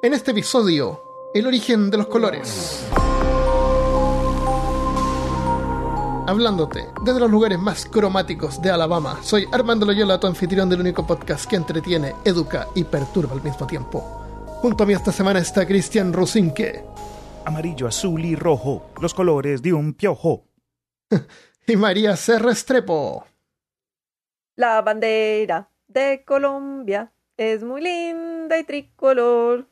En este episodio, el origen de los colores. Hablándote desde los lugares más cromáticos de Alabama, soy Armando Loyola, tu anfitrión del único podcast que entretiene, educa y perturba al mismo tiempo. Junto a mí esta semana está Cristian Rusinque Amarillo, azul y rojo, los colores de un piojo. y María Serra Estrepo. La bandera de Colombia es muy linda y tricolor.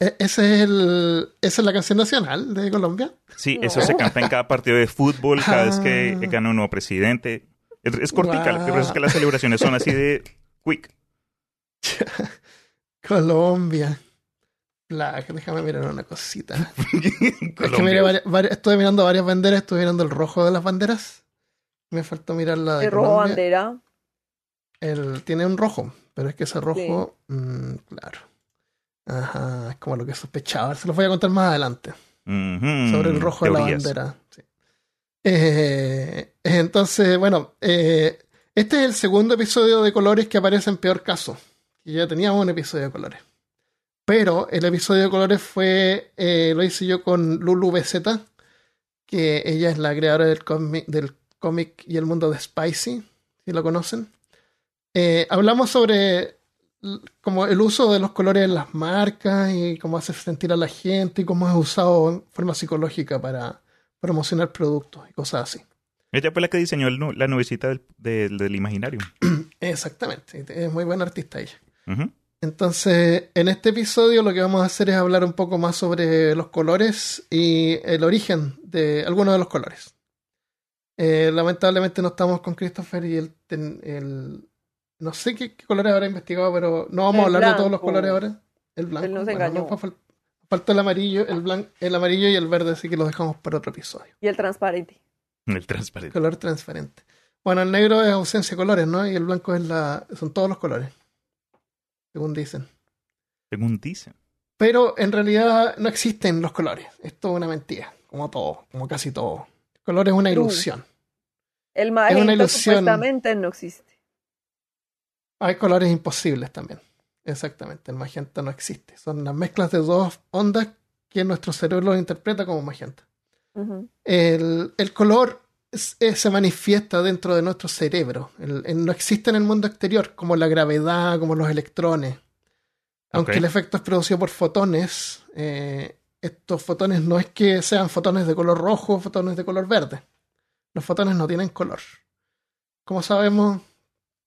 E- ¿Ese es el, ¿Esa es la canción nacional de Colombia? Sí, No. eso se canta en cada partido de fútbol, cada vez que Ah. gana un nuevo presidente. Es, es cortica, Guau. pero es que las celebraciones son así de quick. Colombia. Black, déjame mirar una cosita. Es que miré vari- vari- estuve mirando varias banderas, estuve mirando el rojo de las banderas. Me faltó mirar la de El rojo bandera. El, tiene un rojo, pero es que ese rojo, mm, claro. Ajá, es como lo que sospechaba. Se los voy a contar más adelante. Sobre el rojo de la bandera. sí. Eh, entonces, bueno, eh, este es el segundo episodio de colores que aparece en Peor Caso. Y ya teníamos un episodio de colores. Pero el episodio de colores fue, eh, lo hice yo con Lulu BZ, que ella es la creadora del cómic, del cómic y el mundo de Spicy, si lo conocen. Eh, hablamos sobre como el uso de los colores en las marcas y cómo hace sentir a la gente y cómo es usado en forma psicológica para promocionar productos y cosas así. Ella fue la que diseñó el la nubecita del, del, del imaginario. Exactamente, es muy buena artista ella. Entonces, en este episodio lo que vamos a hacer es hablar un poco más sobre los colores y el origen de algunos de los colores. Eh, lamentablemente no estamos con Christopher y ten- el- no sé qué, qué colores habrá investigado, pero no vamos a El hablar de todos los blanco. colores ahora. El blanco. Él nos Bueno, engañó. nos fal- falta el amarillo, el blanco, el amarillo y el verde, así que lo dejamos para otro episodio. Y el transparente. El transparente. Color transparente. Bueno, el negro es ausencia de colores, ¿no? Y el blanco es la, son todos los colores, según dicen. Según dicen. Pero en realidad no existen los colores. Esto es una mentira, como todo, como casi todo. El color es una True. ilusión. El una magenta ilusión. supuestamente no existe. Hay colores imposibles también. Exactamente, el magenta no existe. Son las mezclas de dos ondas que nuestro cerebro interpreta como magenta. El, el color es- es- se manifiesta dentro de nuestro cerebro. El- el- no existe en el mundo exterior, como la gravedad, como los electrones. Aunque el efecto es producido por fotones, eh, estos fotones no es que sean fotones de color rojo o fotones de color verde. Los fotones no tienen color. Como sabemos,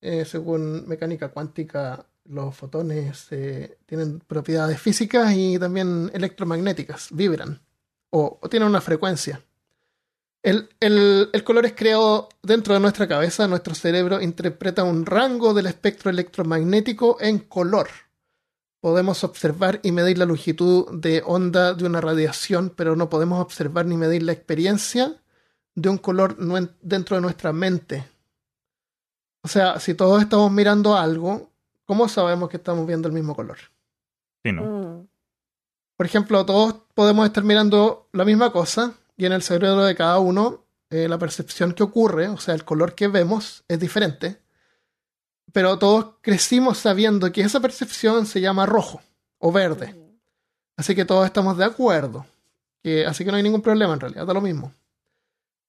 eh, según mecánica cuántica, los fotones eh, tienen propiedades físicas y también electromagnéticas, vibran o, tienen una frecuencia. El, color es creado dentro de nuestra cabeza, nuestro cerebro interpreta un rango del espectro electromagnético en color. Podemos observar y medir la longitud de onda de una radiación, pero no podemos observar ni medir la experiencia de un color dentro de nuestra mente. O sea, si todos estamos mirando algo, ¿cómo sabemos que estamos viendo el mismo color? Sí, ¿no? Mm. Por ejemplo, todos podemos estar mirando la misma cosa y en el cerebro de cada uno eh, la percepción que ocurre, o sea, el color que vemos es diferente. Pero todos crecimos sabiendo que esa percepción se llama rojo o verde. Así que todos estamos de acuerdo. Que, así que no hay ningún problema en realidad, da lo mismo.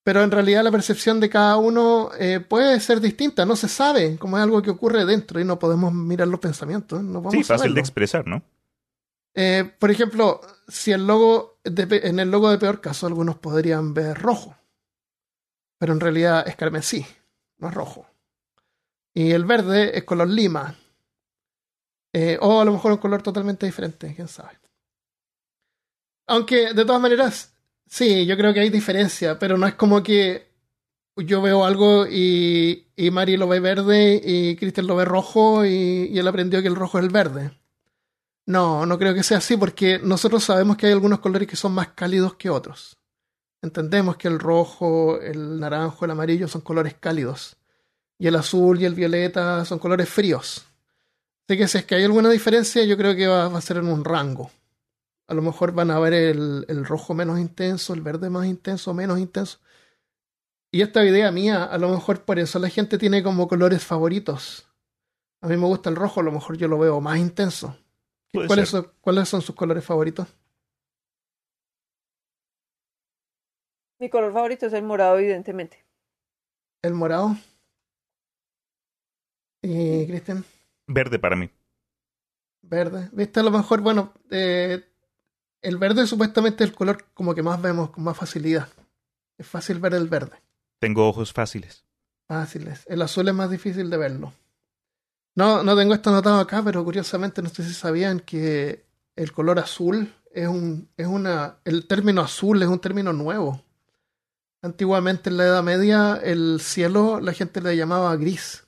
Pero en realidad la percepción de cada uno eh, puede ser distinta, no se sabe, como es algo que ocurre dentro y no podemos mirar los pensamientos. No podemos Sí, fácil saberlo. de expresar, ¿no? Eh, por ejemplo, si el logo de en el logo de peor caso algunos podrían ver rojo, pero en realidad es carmesí, no es rojo. Y el verde es color lima. Eh, o a lo mejor un color totalmente diferente, quién sabe. Aunque de todas maneras, sí, yo creo que hay diferencia, pero no es como que yo veo algo y, y Mari lo ve verde y Cristian lo ve rojo y, y él aprendió que el rojo es el verde. No, no creo que sea así porque nosotros sabemos que hay algunos colores que son más cálidos que otros. Entendemos que el rojo, el naranjo, el amarillo son colores cálidos y el azul y el violeta son colores fríos. Así que si es que hay alguna diferencia, yo creo que va, va a ser en un rango. A lo mejor van a ver el, el rojo menos intenso, el verde más intenso, menos intenso. Y esta idea mía, a lo mejor por eso la gente tiene como colores favoritos. A mí me gusta el rojo, a lo mejor yo lo veo más intenso. ¿Cuáles son, ¿Cuáles son sus colores favoritos? Mi color favorito es el morado, evidentemente. El morado. Y Cristian, Verde para mí. verde. ¿Viste? A lo mejor, bueno, eh, el verde supuestamente es el color como que más vemos con más facilidad. Es fácil ver el verde. Tengo ojos fáciles. Fáciles. El azul es más difícil de verlo. No, no tengo esto anotado acá, pero curiosamente no sé si sabían que el color azul es un, es una, el término azul es un término nuevo. Antiguamente en la Edad Media el cielo la gente le llamaba gris.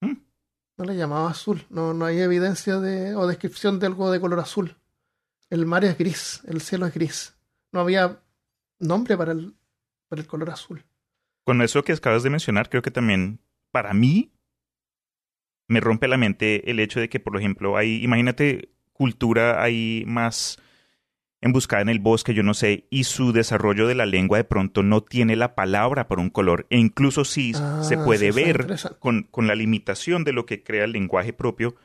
¿Mm? No le llamaba azul. No, no hay evidencia de, o descripción de algo de color azul. El mar es gris, el cielo es gris. No había nombre para el, para el color azul. Con eso que acabas de mencionar, creo que también para mí me rompe la mente el hecho de que, por ejemplo, hay, imagínate, cultura hay más emboscada en el bosque, yo no sé, y su desarrollo de la lengua de pronto no tiene la palabra para un color, e incluso si Ah, se puede ver con, con la limitación de lo que crea el lenguaje propio,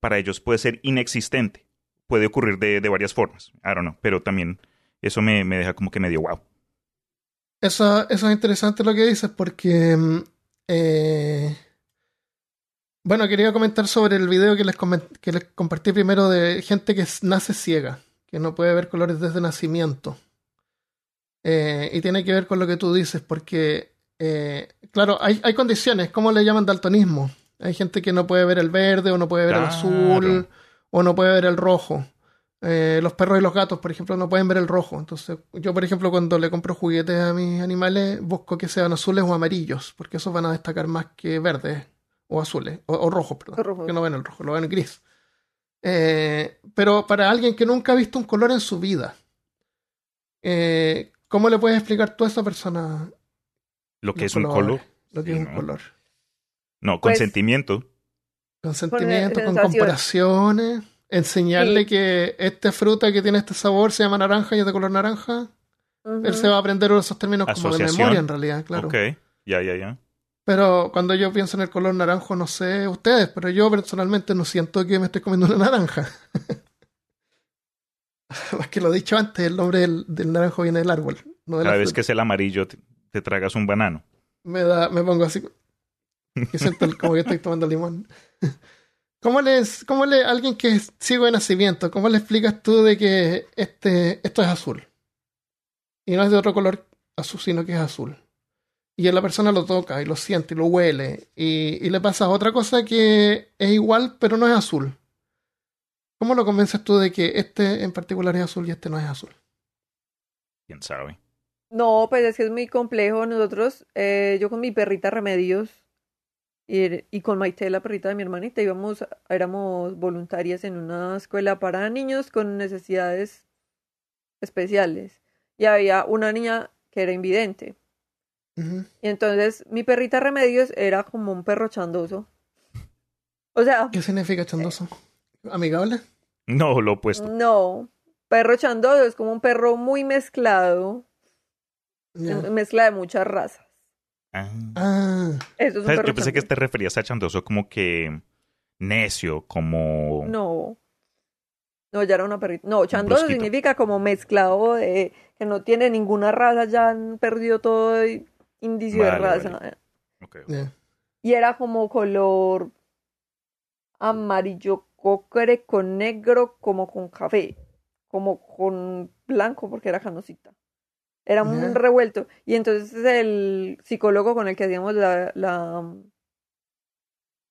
para ellos puede ser inexistente. Puede ocurrir de, de varias formas, I don't know, pero también eso me, me deja como que medio wow. Eso, eso es interesante lo que dices porque... mm, eh, bueno, quería comentar sobre el video que les, que les compartí primero de gente que nace ciega, que no puede ver colores desde nacimiento. Eh, y tiene que ver con lo que tú dices, porque, eh, claro, hay, hay condiciones, ¿cómo le llaman daltonismo? Hay gente que no puede ver el verde o no puede ver el azul o no puede ver el rojo. Eh, los perros y los gatos, por ejemplo, no pueden ver el rojo. Entonces, yo, por ejemplo, cuando le compro juguetes a mis animales, busco que sean azules o amarillos, porque esos van a destacar más que verdes o azules, o, o rojos, perdón, O que no ven el rojo, lo ven gris. Eh, pero para alguien que nunca ha visto un color en su vida, eh, ¿cómo le puedes explicar tú a esa persona Lo que es un color. Lo que Sí, es un ¿no? color. No, Pues- consentimiento. Con sentimientos, con comparaciones, enseñarle Sí. que esta fruta que tiene este sabor se llama naranja y es de color naranja. Él se va a aprender esos términos como de memoria en realidad, claro. Ok, ya, ya, ya. Pero cuando yo pienso en el color naranjo, no sé ustedes, pero yo personalmente no siento que me estoy comiendo una naranja. es que lo he dicho antes, el nombre del, del naranjo viene del árbol, no de la Cada vez fruta. que es el amarillo, te, te tragas un banano. me da, me pongo así, que siento el- como que estoy tomando limón. ¿Cómo les, cómo le, alguien que es ciego de nacimiento, cómo le explicas tú de que este, esto es azul? Y no es de otro color azul, sino que es azul. Y la persona lo toca y lo siente y lo huele y, y le pasa otra cosa que es igual pero no es azul. ¿Cómo lo convences tú de que este en particular es azul y este no es azul? ¿Quién sabe? No, pues es que es muy complejo. Nosotros, eh, yo con mi perrita Remedios y, y con Maite, la perrita de mi hermanita, íbamos, éramos voluntarias en una escuela para niños con necesidades especiales. Y había una niña que era invidente. Y entonces mi perrita Remedios era como un perro chandoso. O sea, ¿Qué significa chandoso? ¿Amigable? No, lo opuesto. no. Perro chandoso es como un perro muy mezclado, mezcla de muchas razas. Ah. Ah, Eso es un ¿Sabes? perro Yo pensé que te referías a chandoso como que necio, como... No. No, ya era una perrita. No, chandoso significa como mezclado de que no tiene ninguna raza, ya han perdido todo indicio de raza. vale. Y era como color amarillo cocre con negro, como con café, como con blanco, porque era canosita. Era un Ya. revuelto. Y entonces el psicólogo con el que hacíamos la, la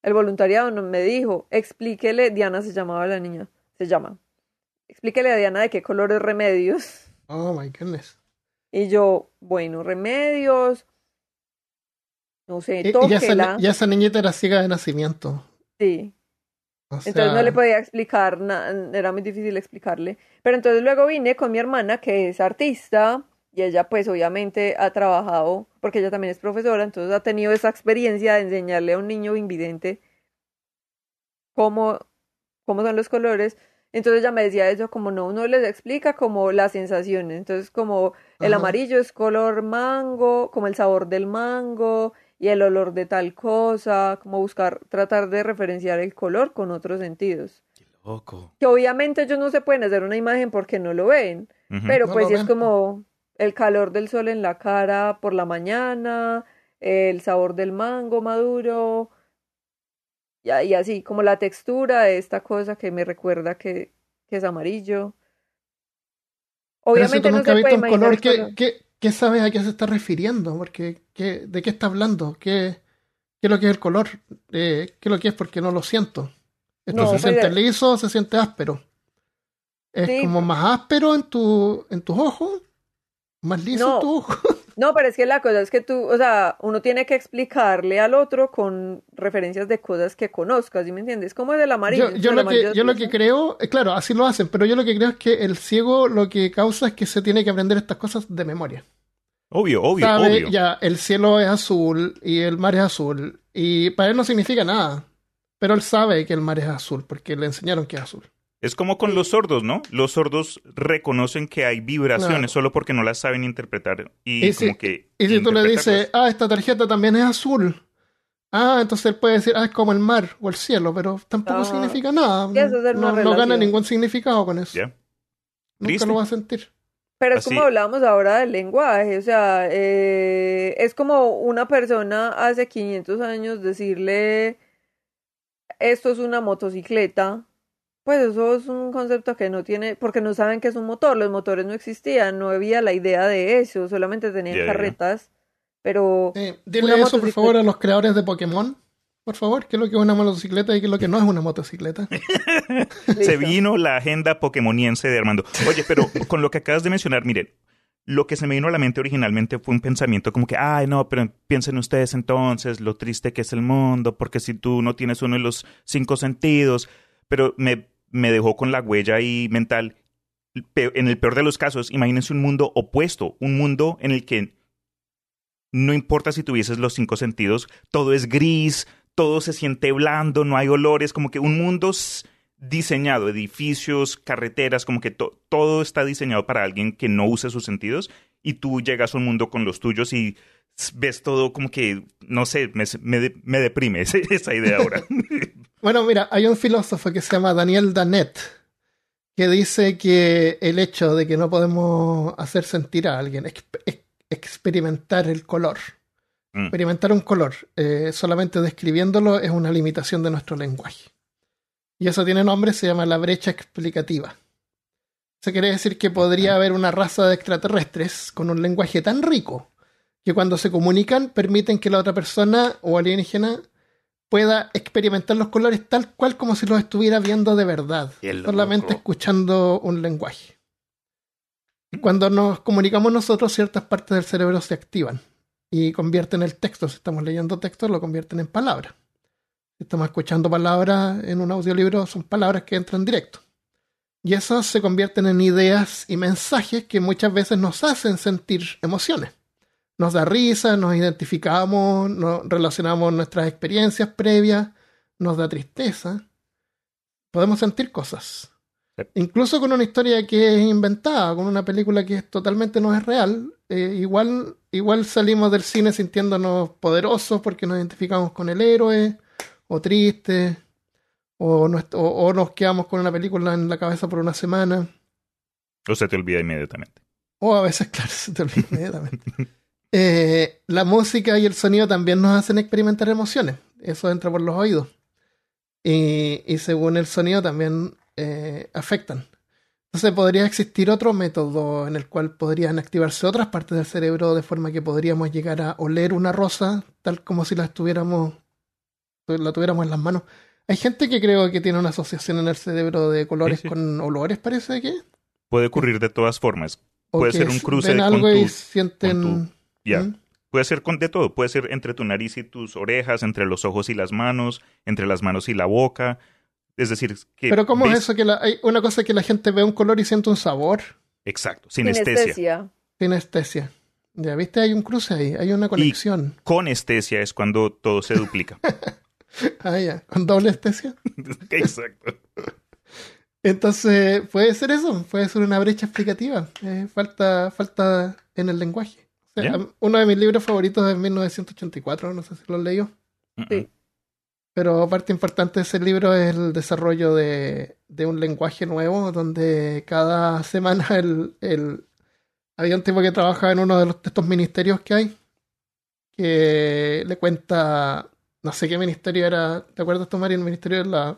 el voluntariado nos- me dijo, explíquele, Diana se llamaba la niña, se llama. Explíquele a Diana de qué color es remedios. Oh my goodness. Y yo, bueno, remedios no sé, Y, y ya, esa, esa niñita era ciega de nacimiento. Sí. O Entonces no le podía explicar, era muy difícil explicarle. Pero entonces luego vine con mi hermana, que es artista, y ella pues obviamente ha trabajado, porque ella también es profesora, entonces ha tenido esa experiencia de enseñarle a un niño invidente cómo, cómo son los colores. Entonces ella me decía eso, como no, uno les explica como las sensaciones. Entonces como el Ajá. amarillo es color mango, como el sabor del mango y el olor de tal cosa, como buscar, tratar de referenciar el color con otros sentidos. Qué loco. Que obviamente ellos no se pueden hacer una imagen porque no lo ven, pero No pues es ven. como el calor del sol en la cara por la mañana, el sabor del mango maduro, y, así, como la textura de esta cosa que me recuerda que, que es amarillo. Pero si Obviamente tú no nunca se has puede visto un color, ¿qué, color. qué, qué sabes a qué se está refiriendo? Porque, ¿qué, ¿De qué está hablando? ¿Qué, ¿Qué es lo que es el color? Eh, ¿Qué es lo que es? Porque no lo siento. ¿Esto No, se pues, siente eh, liso o se siente áspero? ¿Es Sí. como más áspero en, tu, en tus ojos? ¿Más liso No. ojos? No, pero es que la cosa es que tú, o sea, uno tiene que explicarle al otro con referencias de cosas que conozcas, ¿sí me entiendes? ¿Cómo es el amarillo? Yo, yo lo amarillo que, yo lo que creo, eh, claro, así lo hacen, pero yo lo que creo es que el ciego lo que causa es que se tiene que aprender estas cosas de memoria. Obvio, obvio, sabe, obvio. ya, el cielo es azul y el mar es azul. Y para él no significa nada. Pero él sabe que el mar es azul porque le enseñaron que es azul. Es como con los sordos, ¿no? Los sordos reconocen que hay vibraciones Claro. solo porque no las saben interpretar. Y, Y si- como que. Y si tú le dices, ah, esta tarjeta también es azul. Ah, entonces él puede decir, ah, es como el mar o el cielo, pero tampoco Ah. significa nada. No, no gana ningún significado con eso. Nunca lo va a sentir. Pero es Así- como hablábamos ahora del lenguaje, o sea, eh, es como una persona hace 500 años decirle, esto es una motocicleta, pues eso es un concepto que no tiene, porque no saben que es un motor, los motores no existían, no había la idea de eso, solamente tenían ya. carretas, pero Eh, dile eso, por favor, a los creadores de Pokémon. Por favor, qué es lo que es una motocicleta y qué es lo que no es una motocicleta. Se vino la agenda pokemoniense de Armando. Oye, pero con lo que acabas de mencionar, miren, lo que se me vino a la mente originalmente fue un pensamiento como que, ay, no, pero piensen ustedes entonces lo triste que es el mundo, porque si tú no tienes uno de los cinco sentidos, pero me, me dejó con la huella ahí mental. En el peor de los casos, imagínense un mundo opuesto, un mundo en el que no importa si tuvieses los cinco sentidos, todo es gris, todo se siente blando, no hay olores, como que un mundo diseñado, edificios, carreteras, como que to- todo está diseñado para alguien que no use sus sentidos y tú llegas a un mundo con los tuyos y ves todo como que, no sé, me, me, me deprime esa idea ahora. Bueno, mira, hay un filósofo que se llama Daniel Danet que dice que el hecho de que no podemos hacer sentir a alguien, exp- ex- experimentar el color, Mm. experimentar un color, eh, solamente describiéndolo es una limitación de nuestro lenguaje. Y eso tiene nombre, se llama la brecha explicativa. Eso quiere decir que podría haber una raza de extraterrestres con un lenguaje tan rico que cuando se comunican permiten que la otra persona o alienígena pueda experimentar los colores tal cual como si los estuviera viendo de verdad, loco. solamente escuchando un lenguaje. Cuando nos comunicamos nosotros, ciertas partes del cerebro se activan y convierten el texto. Si estamos leyendo texto, lo convierten en palabras. Si estamos escuchando palabras en un audiolibro, son palabras que entran directo. Y esas se convierten en ideas y mensajes que muchas veces nos hacen sentir emociones. Nos da risa, nos identificamos, nos relacionamos nuestras experiencias previas, nos da tristeza. Podemos sentir cosas. Sí. Incluso con una historia que es inventada, con una película que totalmente no es real, eh, igual, igual salimos del cine sintiéndonos poderosos porque nos identificamos con el héroe, o tristes, o, o- o nos quedamos con una película en la cabeza por una semana, o se te olvida inmediatamente. o a veces, claro, se te olvida inmediatamente. Eh, la música y el sonido también nos hacen experimentar emociones, eso entra por los oídos. Y, y según el sonido también eh, afectan. Entonces podría existir otro método en el cual podrían activarse otras partes del cerebro de forma que podríamos llegar a oler una rosa tal como si la estuviéramos la tuviéramos en las manos. Hay gente que creo que tiene una asociación en el cerebro de colores Sí, sí. con olores, parece que. Puede ocurrir de todas formas. O Puede ser un cruce ven con algo y tu- sienten. Con Ya. ¿Mm? Puede ser con de todo, puede ser entre tu nariz y tus orejas, entre los ojos y las manos, entre las manos y la boca. Es decir, que... Pero ¿cómo ves- es eso? que la- Hay una cosa es que la gente ve un color y siente un sabor. Exacto, sinestesia. Sinestesia. Ya viste, hay un cruce ahí, hay una conexión. Conestesia es cuando todo se duplica. Ah, ya, con doble estesia. Exacto. Entonces, puede ser eso, puede ser una brecha explicativa. Eh, falta, falta en el lenguaje. Ya. Uno de mis libros favoritos es 1984, no sé si lo leído. Sí. Pero parte importante de ese libro es el desarrollo de, de un lenguaje nuevo, donde cada semana el, el- había un tipo que trabajaba en uno de, los, de estos ministerios que hay, que le cuenta, no sé qué ministerio era, ¿te acuerdas, Tomás? El ministerio de la...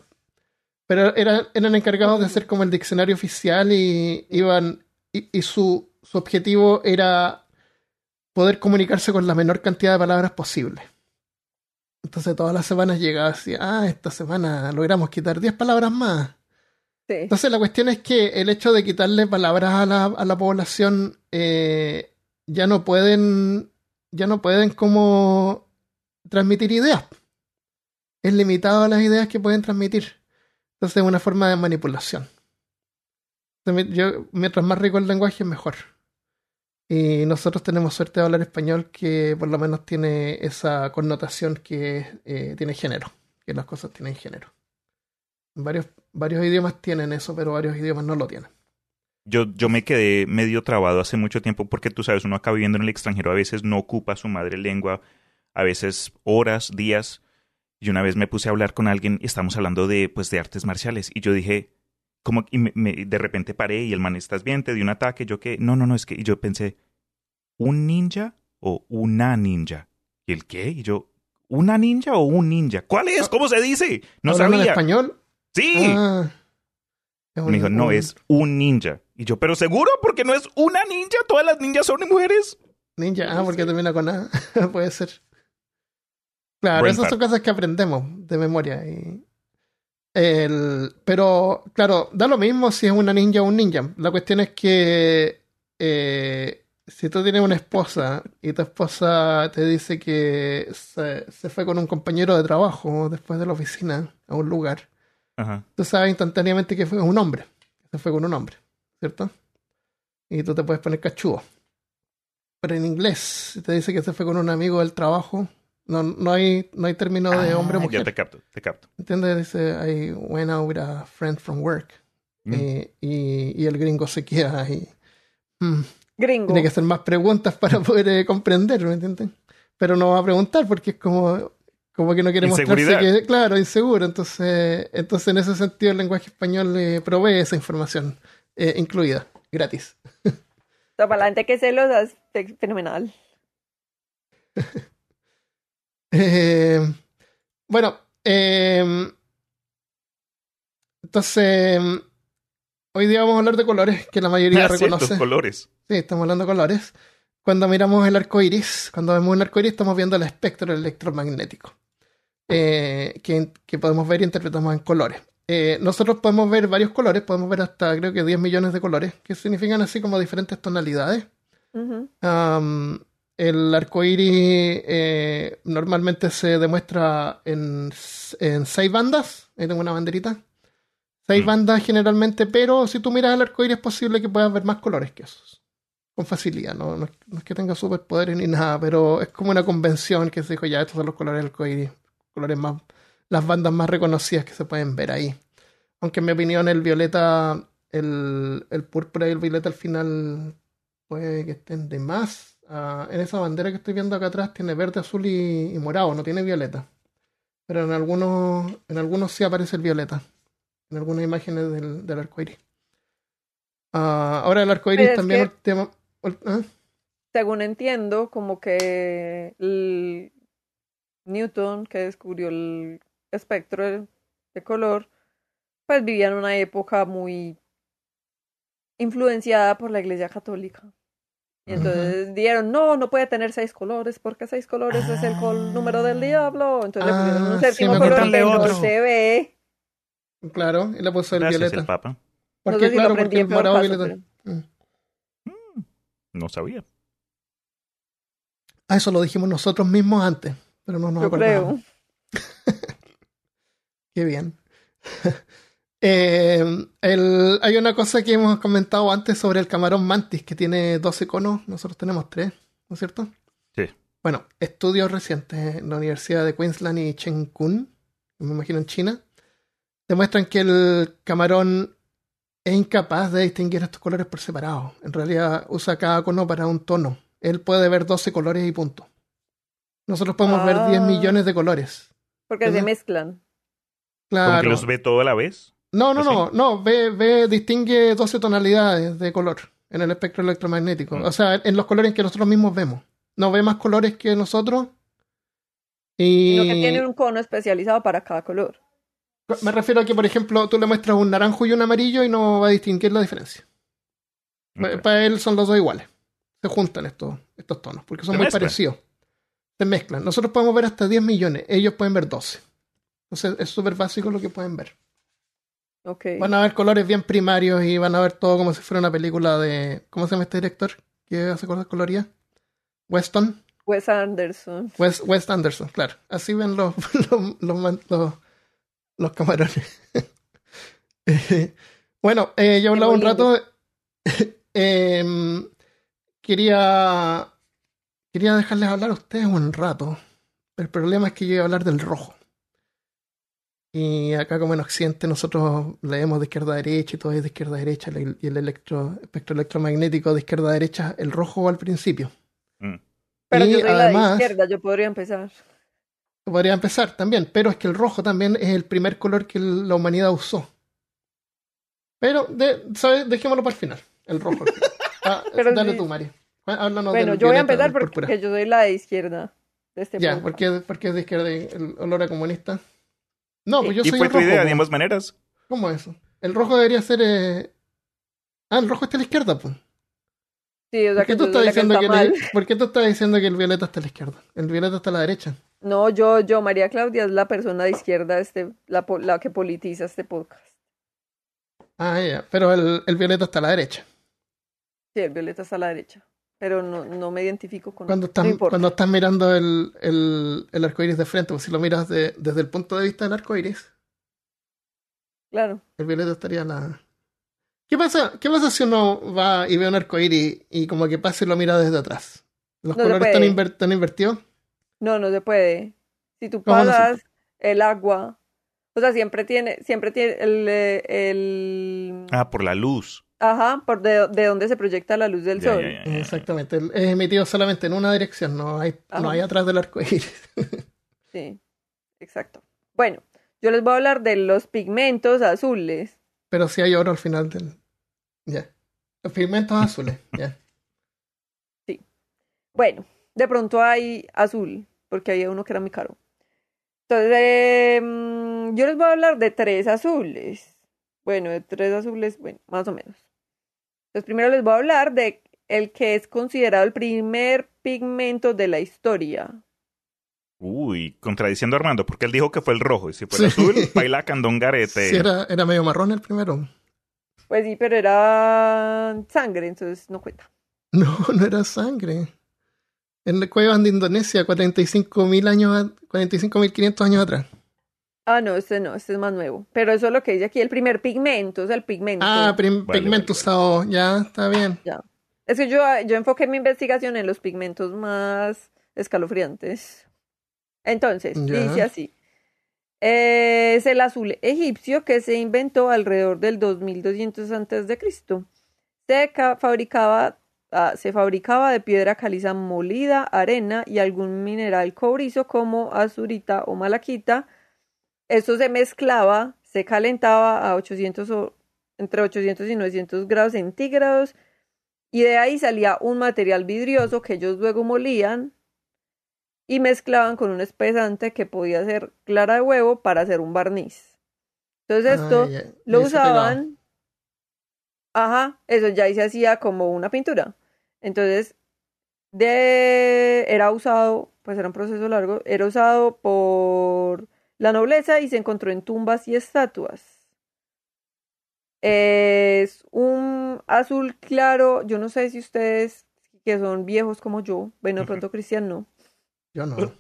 Pero era, eran encargados de hacer como el diccionario oficial y iban, y, y su, su objetivo era poder comunicarse con la menor cantidad de palabras posible. Entonces todas las semanas llegaba así, ah, esta semana logramos quitar 10 palabras más. Sí. Entonces la cuestión es que el hecho de quitarle palabras a la, a la población eh, ya no pueden, ya no pueden como transmitir ideas. Es limitado a las ideas que pueden transmitir. Entonces es una forma de manipulación. Yo, mientras más rico el lenguaje, mejor. Y nosotros tenemos suerte de hablar español que por lo menos tiene esa connotación que eh, tiene género, que las cosas tienen género. Varios, varios idiomas tienen eso, pero varios idiomas no lo tienen. Yo, yo me quedé medio trabado hace mucho tiempo porque tú sabes, uno acá viviendo en el extranjero a veces no ocupa su madre lengua, a veces horas, días. Y una vez me puse a hablar con alguien y estamos hablando de, pues, de artes marciales. Y yo dije, como, y me- me- de repente paré y el man, ¿estás bien? Te dio un ataque. Yo que, no, no, no, es que, y yo pensé, ¿un ninja o una ninja? ¿Y el qué? Y yo, ¿una ninja o un ninja? ¿Cuál es? ¿Cómo se dice? No ¿Hablando en sabía. español? Sí. Ah, Me dijo, no, es un ninja. Y yo, pero seguro, porque no es una ninja, todas las ninjas son mujeres. Ninja, ah, porque termina con A. Puede ser. Claro, Brain esas son cosas que aprendemos de memoria. Y el, pero, claro, da lo mismo si es una ninja o un ninja. La cuestión es que eh, si tú tienes una esposa y tu esposa te dice que se, se fue con un compañero de trabajo después de la oficina a un lugar, Ajá. tú sabes instantáneamente que fue un hombre. Se fue con un hombre, ¿cierto? Y tú te puedes poner cachudo. Pero en inglés, si te dice que se fue con un amigo del trabajo, no, no hay, no hay término de hombre o Ah, Ya mujer. te capto, te capto. ¿Entiendes? Dice, I went out with a friend from work. Mm. Eh, y, y el gringo se queda ahí. Mm, Gringo. tiene que hacer más preguntas para poder eh, comprender, ¿me entiendes? Pero no va a preguntar porque es como, como que no quiere mostrarse que, claro, inseguro. Entonces, entonces en ese sentido el lenguaje español eh, provee esa información eh, incluida, gratis. Para la gente que se los es fe- fenomenal. Eh, bueno, eh, entonces, hoy día vamos a hablar de colores que la mayoría Ah, cierto, reconoce. colores. Sí, estamos hablando de colores. Cuando miramos el arco iris, cuando vemos un arco iris, estamos viendo el espectro electromagnético eh, que, que podemos ver y interpretamos en colores. Eh, nosotros podemos ver varios colores, podemos ver hasta creo que 10 millones de colores, que significan así como diferentes tonalidades. Am, el arco iris eh, normalmente se demuestra en, en seis bandas. Ahí tengo una banderita. Seis Mm. bandas generalmente, pero si tú miras el arco iris es posible que puedas ver más colores que esos. Con facilidad. No, no, es- no es que tenga superpoderes ni nada, pero es como una convención que se dijo ya, estos son los colores del arco iris. Colores más, las bandas más reconocidas que se pueden ver ahí. Aunque en mi opinión el violeta, el, el púrpura y el violeta al final puede que estén de más. Ah, en esa bandera que estoy viendo acá atrás tiene verde, azul y, y morado, no tiene violeta. Pero en algunos, en algunos sí aparece el violeta. En algunas imágenes del, del arco iris. Ah, ahora el arco iris es también que- el tema. ¿ah? Según entiendo, como que el Newton, que descubrió el espectro de, de color, pues vivía en una época muy influenciada por la Iglesia Católica. Y entonces dijeron, no, no puede tener seis colores porque seis colores es el col- número del diablo. Entonces le pusieron Ah, un sí, séptimo me color que no Otro. se ve. Claro, y le puso el Gracias, violeta. el Papa. No Porque, sé si claro, lo porque el morado caso, violeta. pero- Mm. No sabía. Ah, eso lo dijimos nosotros mismos antes, pero no nos Yo acordábamos. creo. Qué bien. Eh, el- hay una cosa que hemos comentado antes sobre el camarón mantis, que tiene 12 conos, nosotros tenemos 3, ¿no es cierto? Sí. Bueno, estudios recientes en la Universidad de Queensland y Cheng Kung, me imagino en China, demuestran que el camarón es incapaz de distinguir estos colores por separado. En realidad usa cada cono para un tono. Él puede ver 12 colores y punto. Nosotros podemos ver 10 Ah. millones de colores. Porque se mezclan. Como Claro. que los ve todo a la vez. No, no, no, no, ve, ve, distingue 12 tonalidades de color en el espectro electromagnético. Mm. O sea, en los colores que nosotros mismos vemos. No ve más colores que nosotros. Y Sino que tiene un cono especializado para cada color. me refiero a que, por ejemplo, tú le muestras un naranjo y un amarillo y no va a distinguir la diferencia. Ok. Para él son los dos iguales. Se juntan estos, estos tonos, porque son Se muy mezclan. parecidos. Se mezclan. Nosotros podemos ver hasta 10 millones, ellos pueden ver 12. Entonces es súper básico lo que pueden ver. Ok. Van a ver colores bien primarios y van a ver todo como si fuera una película de. ¿Cómo se llama este director? que hace cosas coloridas? Weston. Wes Anderson. Wes, Wes Anderson, claro. Así ven los, los, los, los- los camarones. Eh, bueno, eh, yo hablaba un rato. em, quería. Quería dejarles hablar a ustedes un rato. El problema es que yo iba a hablar del rojo. Y acá, como en Occidente, nosotros leemos de izquierda a derecha y todo es de izquierda a derecha. Y el electro, espectro electromagnético de izquierda a derecha, el rojo va al principio. Mm. Pero Y yo soy la de además- izquierda, yo podría empezar. Podría empezar también, pero es que el rojo también es el primer color que la humanidad usó. Pero, de, ¿sabes? Dejémoslo para el final. El rojo. Ah, Pero dale sí. tú, María. Háblanos Bueno, yo voy a empezar porque púrpura. yo soy la de izquierda de este Ya, porque, porque es de izquierda y el olor a comunista. No, pues yo Y soy fue el tu rojo. idea de ambas maneras. ¿Cómo eso? El rojo debería ser... eh, Ah, el rojo está a la izquierda, pues. Sí, o sea ¿Por qué, que tú estás la que diciendo está que el, ¿Por qué tú estás diciendo que el violeta está a la izquierda? El violeta está a la derecha. No, yo, yo, María Claudia es la persona de izquierda, este, la que politiza este podcast. Ah, ya. Pero el, el violeta está a la derecha. Sí, el violeta está a la derecha. Pero no, no me identifico con Cuando estás, no cuando estás mirando el, el, el arco iris de frente, pues si lo miras de- desde el punto de vista del arco iris, Claro. el violeta estaría la. ¿Qué pasa, ¿Qué pasa si uno va y ve un arco iris y como que pasa y lo mira desde atrás? ¿Los No colores están, inver- están invertidos? No, no se puede. Si tú ¿Cómo no se pasas el agua, o sea, siempre tiene, siempre tiene el, eh, el Ah, por la luz. Ajá, por de, de donde se proyecta la luz del Ya, sol. ya, ya, ya. Exactamente. Es emitido solamente en una dirección, no hay, Ajá. no hay atrás del arco iris. Sí, exacto. Bueno, yo les voy a hablar de los pigmentos azules. Pero sí hay oro al final del. Ya. Los pigmentos azules, ya. Bueno, de pronto hay azul, porque había uno que era muy caro. Entonces, eh, mm, yo les voy a hablar de tres azules. Bueno, de tres azules, bueno, más o menos. Entonces, primero les voy a hablar de el que es considerado el primer pigmento de la historia. Uy, contradiciendo a Armando, porque él dijo que fue el rojo. Y si fuera Sí. azul, baila candongarete. Sí, era, era medio marrón el primero. Pues sí, pero era sangre, entonces no cuenta. No, no era sangre. En cuevas de Indonesia, 45.000 años, a- 45.500 años atrás. Ah, no, este no, este es más nuevo. Pero eso es lo que dice aquí, el primer pigmento, es el pigmento. Ah, prim- Vale, pigmento vale, usado, ya, está bien. Es que yo, yo enfoqué mi investigación en los pigmentos más escalofriantes. Entonces, Ya. dice así. Eh, es el azul egipcio que se inventó alrededor del 2200 antes de Cristo. Se ca- fabricaba, ah, se fabricaba de piedra caliza molida, arena y algún mineral cobrizo como azurita o malaquita. Esto se mezclaba, se calentaba a 800 o entre 800 y 900 grados centígrados y de ahí salía un material vidrioso que ellos luego molían y mezclaban con un espesante que podía ser clara de huevo para hacer un barniz. Entonces esto ya. lo usaban, ajá, eso ya ahí se hacía como una pintura. Entonces, de, era usado, pues era un proceso largo, era usado por la nobleza y se encontró en tumbas y estatuas. Es un azul claro, yo no sé si ustedes que son viejos como yo. Bueno, pronto Cristian no. Yo no.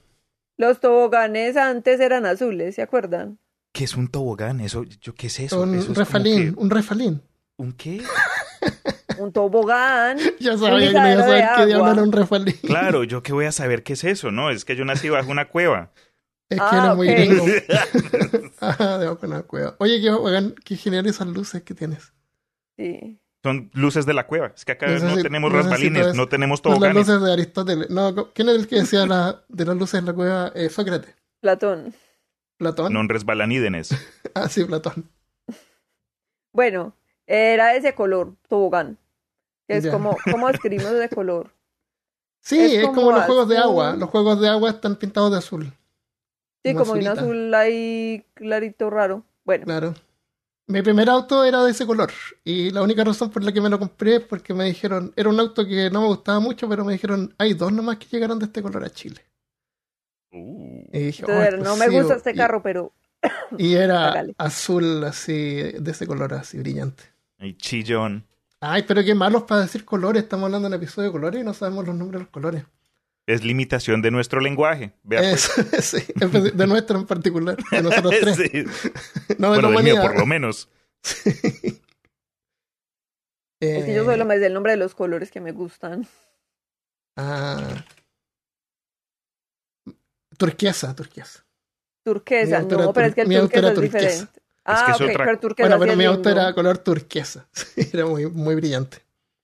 Los toboganes antes eran azules, ¿se acuerdan? ¿Qué es un tobogán? Eso, yo, ¿Qué es eso? Un Eso es como refalín, que- un refalín. ¿Un qué? Un tobogán. Ya sabía que no iba a saber qué diablo era un refalín. Claro, yo qué voy a saber qué es eso, ¿no? Es que yo nací bajo una cueva. Es que Ah, era muy ok. gringo. Ajá, debajo de una cueva. Oye, qué, oigan, qué genial esas luces que tienes. Sí. Son luces de la cueva. Es que acá no tenemos rasbalines, no tenemos No, las toboganes. luces de Aristóteles. No, ¿quién es el que decía la, de las luces en la cueva? Eh, Sócrates. Platón. Platón. Non resbalanídenes. Ah, sí, Platón. Bueno, era de ese color, tobogán. Es Ya. como, ¿cómo describimos ese color? Sí, Es es, como, como los juegos de agua. Los juegos de agua están pintados de azul. Sí, Como como un azul ahí clarito raro. Bueno, Claro. Mi primer auto era de ese color. Y la única razón por la que me lo compré es porque me dijeron, era un auto que no me gustaba mucho, pero me dijeron, hay dos nomás que llegaron de este color a Chile. Uh, Y dije, entonces, "Oh, es no me posible". gusta este Y- carro, pero Y era azul así, de ese color así brillante. y chillón. Ay, pero qué malos para decir colores. Estamos hablando de un episodio de colores y no sabemos los nombres de los colores. Es limitación de nuestro lenguaje. Vea, pues. Sí, de nuestro en particular, de nosotros tres. Sí. No de Bueno, del mío por lo menos. es que yo solo Eh, me sé el nombre de los colores que me gustan. ah, turquesa, turquesa. Turquesa, no, pero es que el turquesa es turquesa. diferente. Ah, que es ok, otra- pero turquesa Bueno, sí pero es mi auto era color turquesa. Sí, era muy, muy brillante.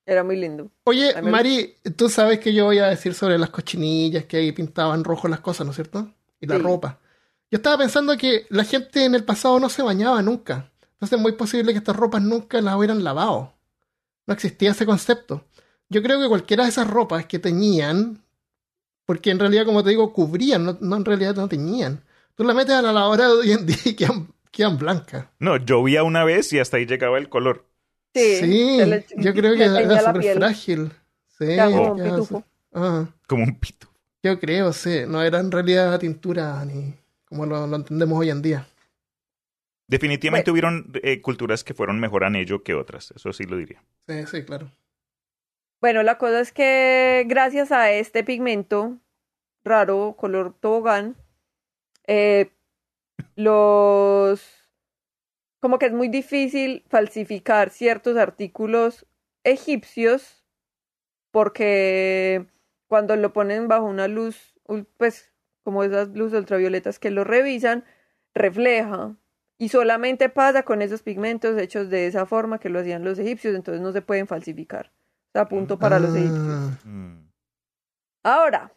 Era muy lindo. Oye, Mari, tú sabes que yo voy a decir sobre las cochinillas que ahí pintaban rojo las cosas, ¿no es cierto? Y la Sí. ropa. Yo estaba pensando que la gente en el pasado no se bañaba nunca. Entonces es muy posible que estas ropas nunca las hubieran lavado. No existía ese concepto. Yo creo que cualquiera de esas ropas que teñían, porque en realidad, como te digo, cubrían, no, no en realidad no teñían. Tú la metes a la lavadora de hoy en día y quedan, quedan blancas. No, llovía una vez y hasta ahí llegaba el color. Sí, Sí, se le- yo creo que era súper frágil. Sí, como un pitufo. Ah. Como un pito. Yo creo, sí. No era en realidad tintura ni como lo, lo entendemos hoy en día. Definitivamente hubieron eh, culturas que fueron mejor en ello que otras. Eso sí lo diría. Sí, sí, claro. Bueno, la cosa es que gracias a este pigmento raro, color tobogán, eh, los... como que es muy difícil falsificar ciertos artículos egipcios porque cuando lo ponen bajo una luz, pues como esas luces ultravioletas que lo revisan, refleja. Y solamente pasa con esos pigmentos hechos de esa forma que lo hacían los egipcios, entonces no se pueden falsificar. Está a punto para los egipcios. Ah. Ahora,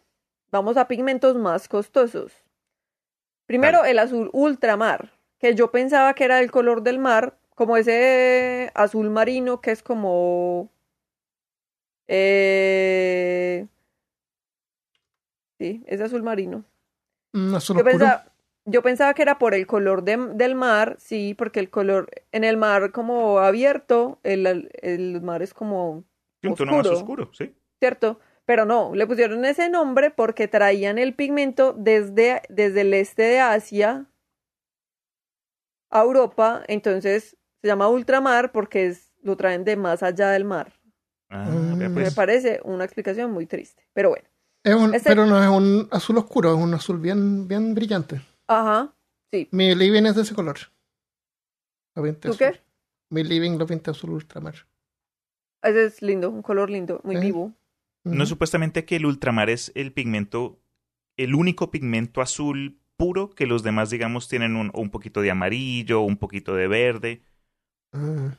vamos a pigmentos más costosos. Primero, el azul ultramar, que yo pensaba que era el color del mar, como ese azul marino que es como... eh, Sí, es azul marino. mm, azul Yo pensaba, yo pensaba que era por el color de- del mar, sí, porque el color en el mar como abierto, el, el mar es como Sí, Un tono más Oscuro. oscuro, sí. ¿cierto? Pero no, le pusieron ese nombre porque traían el pigmento desde, desde el este de Asia a Europa, entonces se llama ultramar porque es, lo traen de más allá del mar. Ah, vea, Me pues. parece una explicación muy triste, pero bueno. Es un- Ese- Pero no es un azul oscuro, es un azul bien, bien brillante. Ajá, Mi living es de ese color. Lo pinté ¿tú azul. qué? Mi living lo pinté azul ultramar. Ese es lindo, un color lindo, muy ¿Eh? vivo. No Ujú. supuestamente que el ultramar es el pigmento, el único pigmento azul puro que los demás, digamos, tienen un, un poquito de amarillo, un poquito de verde. Ah,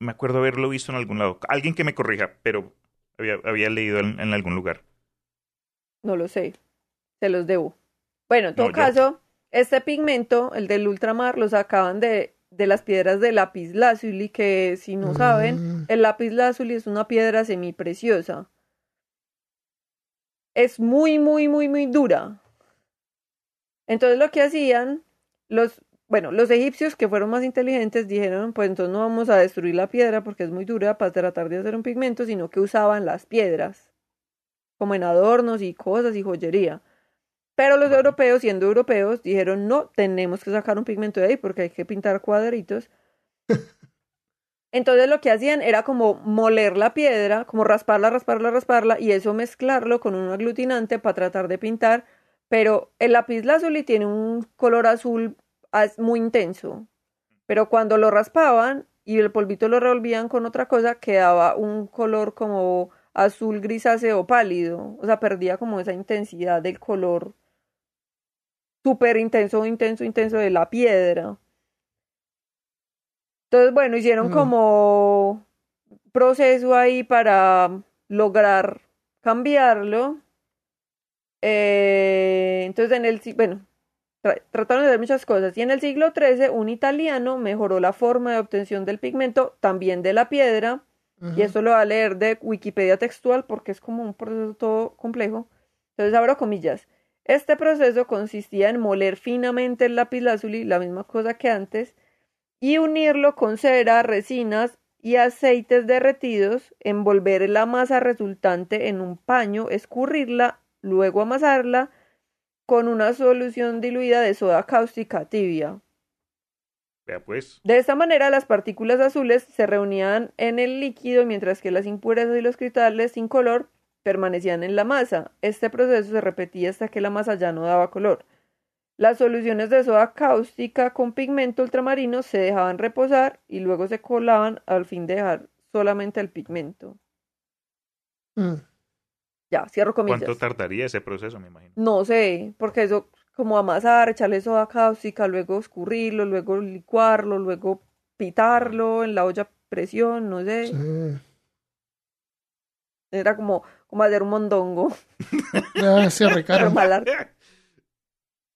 Me acuerdo haberlo visto en algún lado. Alguien que me corrija, pero había, había leído en, en algún lugar. No lo sé. Se los debo. Bueno, en todo No, caso, este pigmento, el del ultramar, lo sacaban de, de las piedras de lápiz lazuli, que si no saben, Mm. el lápiz lazuli es una piedra semipreciosa. Es muy, muy, muy, muy dura. Entonces lo que hacían los, bueno, los egipcios que fueron más inteligentes dijeron, pues entonces no vamos a destruir la piedra porque es muy dura para tratar de hacer un pigmento, sino que usaban las piedras como en adornos y cosas y joyería. Pero los europeos, siendo europeos, dijeron, no, tenemos que sacar un pigmento de ahí porque hay que pintar cuadritos. Entonces lo que hacían era como moler la piedra, como rasparla, rasparla, rasparla y eso mezclarlo con un aglutinante para tratar de pintar. Pero el lápiz lazuli tiene un color azul az- muy intenso. Pero cuando lo raspaban y el polvito lo revolvían con otra cosa, quedaba un color como azul grisáceo pálido. O sea, perdía como esa intensidad del color súper intenso, intenso, intenso de la piedra. Entonces, bueno, hicieron Mm. como proceso ahí para lograr cambiarlo. Eh, entonces, en el, bueno, tra- trataron de hacer muchas cosas. Y en el siglo XIII, un italiano mejoró la forma de obtención del pigmento, también de la piedra. Y esto lo va a leer de Wikipedia textual porque es como un proceso todo complejo. Entonces abro comillas. Este proceso consistía en moler finamente el lapislázuli, la misma cosa que antes, y unirlo con cera, resinas y aceites derretidos, envolver la masa resultante en un paño, escurrirla, luego amasarla con una solución diluida de soda cáustica tibia. Vea pues. De esta manera, las partículas azules se reunían en el líquido, mientras que las impurezas y los cristales sin color permanecían en la masa. Este proceso se repetía hasta que la masa ya no daba color. Las soluciones de soda cáustica con pigmento ultramarino se dejaban reposar y luego se colaban al fin de dejar solamente el pigmento. Mm. Ya, cierro comillas. ¿Cuánto tardaría ese proceso, me imagino? No sé, porque eso como amasar, echarle soda cáustica, luego escurrirlo, luego licuarlo, luego pitarlo en la olla a presión, no sé. Sí. Era como, como hacer un mondongo. Sí, Ricardo.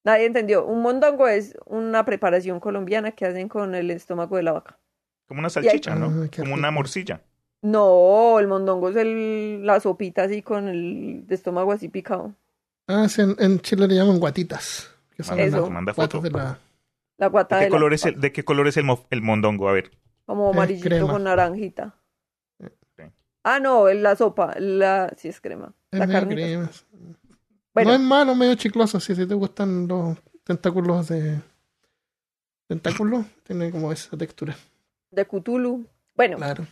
Nadie entendió. Un mondongo es una preparación colombiana que hacen con el estómago de la vaca. Como una salchicha, ¿no? Ah, Como una morcilla. No, el mondongo es el, la sopita así con el estómago así picado. Ah, sí, en, en Chile le llaman guatitas. Que son Eso. las Manda foto. de la... La guata ¿De de qué la color es vaca. el, de qué color es el, mo- el mondongo? A ver. Como Es amarillito con naranjita. Ah, no, la sopa, la sí es crema. Es La carne. crema. Bueno, No es malo, medio chicloso. Si te gustan los tentáculos de... Tentáculos, tiene como esa textura. de Cthulhu. Bueno, Claro.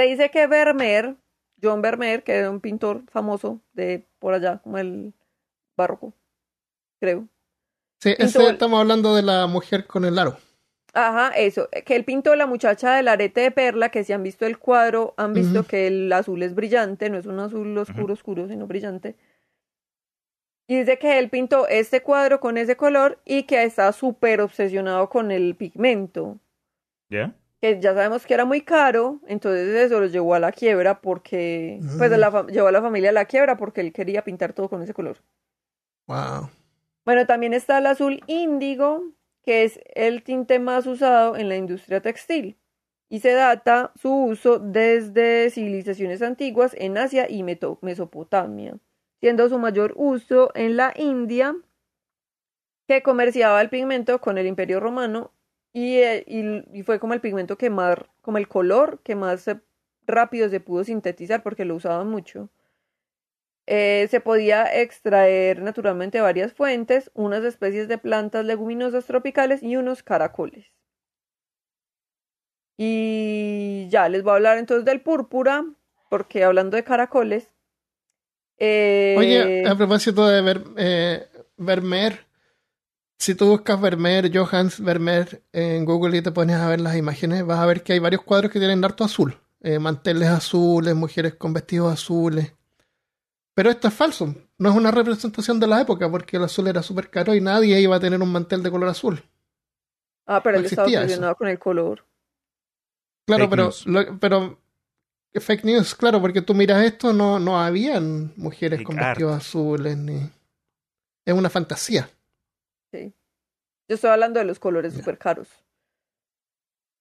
Se dice que Vermeer, John Vermeer, que era un pintor famoso de por allá, como el barroco, creo. Sí, Pintó ese el- estamos hablando de la mujer con el aro. Ajá, eso, que él pintó la muchacha del arete de perla, que si han visto el cuadro, han visto que el azul es brillante, no es un azul oscuro, oscuro, sino brillante. Y dice que él pintó este cuadro con ese color y que está súper obsesionado con el pigmento. ¿Ya? Que ya sabemos que era muy caro, entonces eso lo llevó a la quiebra porque, pues Mm. la llevó a la familia a la quiebra porque él quería pintar todo con ese color. Wow. Bueno, también está el azul índigo, que es el tinte más usado en la industria textil y se data su uso desde civilizaciones antiguas en Asia y Mesopotamia, siendo su mayor uso en la India, que comerciaba el pigmento con el Imperio Romano y, eh, y- fue como el pigmento que más, como el color que más rápido se pudo sintetizar porque lo usaban mucho. Eh, se podía extraer naturalmente varias fuentes, unas especies de plantas leguminosas tropicales y unos caracoles. Y ya les voy a hablar entonces del púrpura, porque hablando de caracoles. eh, Oye, a propósito de ver, si tú buscas Vermeer, Johans Vermeer en Google y te pones a ver las imágenes, vas a ver que hay varios cuadros que tienen harto azul. Eh, manteles azules, mujeres con vestidos azules. Pero esto es falso. No es una representación de la época porque el azul era súper caro y nadie iba a tener un mantel de color azul. ah, pero no él estaba existía eso. obsesionado con el color. Claro, Fake pero, lo- pero fake news, claro, porque tú miras esto, no, no habían mujeres Fake con art. vestidos azules ni. Es una fantasía. Yo estoy hablando de los colores súper caros.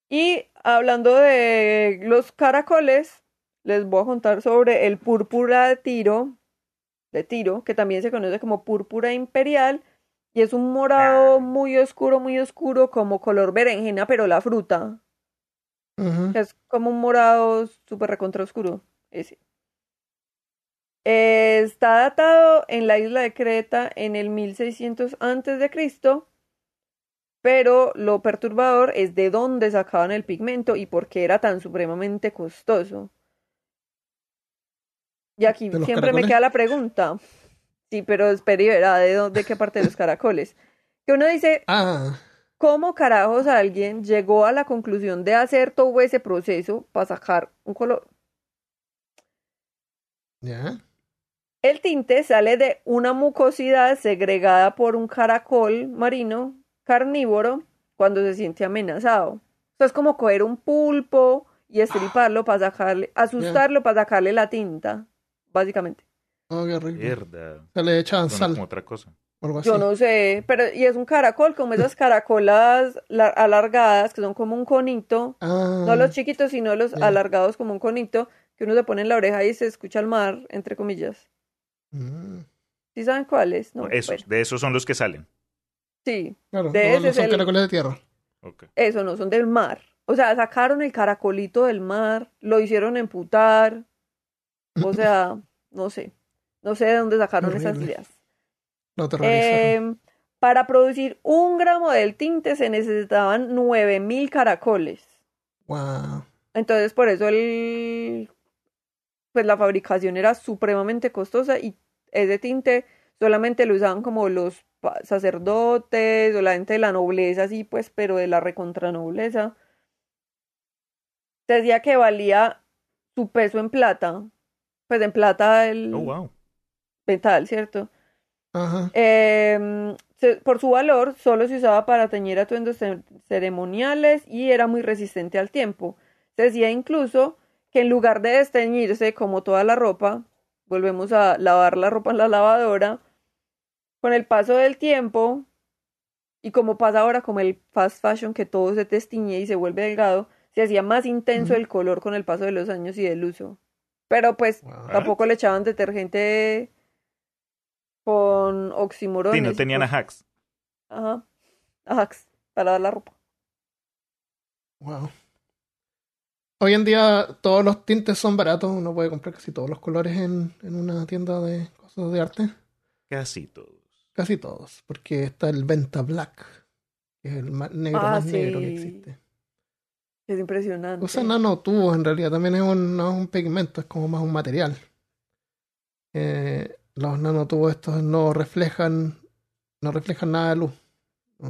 Y hablando de los caracoles, les voy a contar sobre el púrpura de Tiro, de Tiro, que también se conoce como púrpura imperial, y es un morado muy oscuro, muy oscuro, como color berenjena, pero la fruta, es como un morado súper recontra oscuro, ese. Eh, Está datado en la isla de Creta en el 1600 antes de Cristo Pero lo perturbador es de dónde sacaban el pigmento y por qué era tan supremamente costoso. Y aquí ¿De los siempre me queda la pregunta. Sí, pero espere y verá de dónde, de qué parte de los caracoles. Que uno dice, Ah, ¿cómo carajos alguien llegó a la conclusión de hacer todo ese proceso para sacar un color? ya. El tinte sale de una mucosidad segregada por un caracol marino carnívoro cuando se siente amenazado. Esto es como coger un pulpo y estriparlo para sacarle, asustarlo para sacarle la tinta, básicamente. Oh, qué rico. Mierda. Se le Suena sal como otra cosa. o algo así. Yo no sé, pero y es un caracol, como esas caracolas la- alargadas que son como un conito, Ah, no los chiquitos, sino los alargados como un conito, que uno se pone en la oreja y se escucha el mar, entre comillas. mm, ¿Sí saben cuáles? No, esos, bueno, de esos son los que salen. Sí, claro, de no, ese no es son el- caracoles de tierra. Ok. Eso no, son del mar. O sea, sacaron el caracolito del mar, lo hicieron emputar. O sea, no sé. No sé de dónde sacaron esas ideas. Lo. Eh, para producir un gramo del tinte se necesitaban 9000 caracoles. Wow. Entonces, por eso el, pues la fabricación era supremamente costosa y ese tinte solamente lo usaban como los sacerdotes o la gente de la nobleza, así pues, pero de la recontranobleza. Se decía que valía su peso en plata, pues en plata el Oh, wow. metal, ¿cierto? Ajá. Eh, se- por su valor, solo se usaba para teñir atuendos ce- ceremoniales y era muy resistente al tiempo. Se decía incluso que en lugar de desteñirse como toda la ropa, volvemos a lavar la ropa en la lavadora, con el paso del tiempo, y como pasa ahora como el fast fashion que todo se destiñe y se vuelve delgado, se hacía más intenso el color con el paso de los años y del uso. Pero pues tampoco le echaban detergente con oximorones. Sí, no tenían cosas. Ajax. Ajá. Ajax, para dar la ropa. Wow. Hoy en día todos los tintes son baratos. Uno puede comprar casi todos los colores en, en una tienda de cosas de arte. Casi todos. Casi todos. Porque está el Venta Black. Que es el negro Ah, más negro que existe. Es impresionante. Usa nanotubos en realidad. También es un, no es un pigmento, es como más un material. Eh, los nanotubos estos no reflejan no reflejan nada de luz.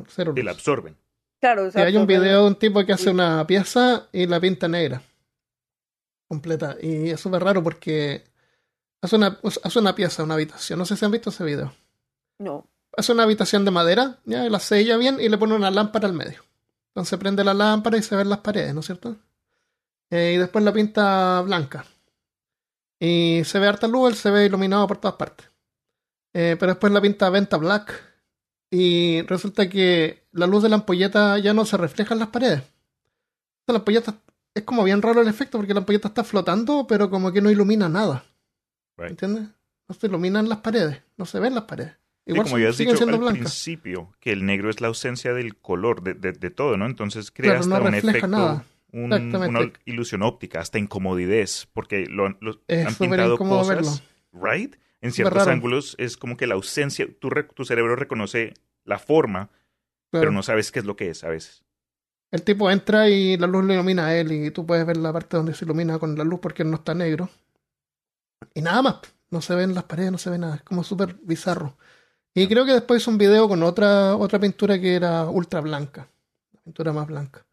Cero Y luz. la absorben. Claro, o Sí, sea, hay un video de un tipo que hace una pieza y la pinta negra. Completa. Y es súper raro porque hace una, hace una pieza, una habitación. No sé si han visto ese video. No. Hace una habitación de madera, ya la sella bien y le pone una lámpara al medio. Entonces prende la lámpara y se ven las paredes, ¿no es cierto? Eh, y después la pinta blanca. Y se ve harta luz, él se ve iluminado por todas partes. Eh, pero después la pinta venta black. Y resulta que la luz de la ampolleta ya no se refleja en las paredes. La ampolleta es como bien raro el efecto porque la ampolleta está flotando, pero como que no ilumina nada. Right. ¿Entiendes? No se iluminan las paredes, no se ven las paredes. Sí, Igual como son- ya has dicho al blancas. principio, que el negro es la ausencia del color, de, de- de todo, ¿no? Entonces crea Claro, no hasta un refleja efecto, nada. un- una ilusión óptica, hasta incomodidez, porque lo, lo- Es han pintado cosas, ¿right? En ciertos ángulos es como que la ausencia, tu, tu cerebro reconoce la forma, Claro. pero no sabes qué es lo que es a veces. El tipo entra y la luz le ilumina a él y tú puedes ver la parte donde se ilumina con la luz porque él no está negro. Y nada más, no se ven las paredes, no se ve nada, es como súper bizarro. Y creo que después hizo un video con otra, otra pintura que era ultra blanca, la pintura más blanca.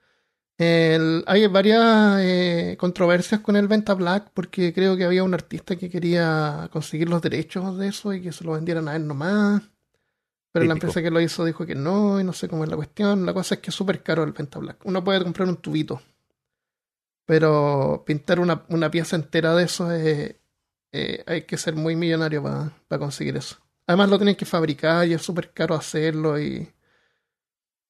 El- hay varias eh, controversias con el Venta Black porque creo que había un artista que quería conseguir los derechos de eso y que se lo vendieran a él nomás. Pero la empresa que lo hizo dijo que no, y no sé cómo es la cuestión. La cosa es que es súper caro el Penta Black. Uno puede comprar un tubito. Pero pintar una, una pieza entera de eso es, eh, hay que ser muy millonario para conseguir eso. Además lo tienen que fabricar y es súper caro hacerlo y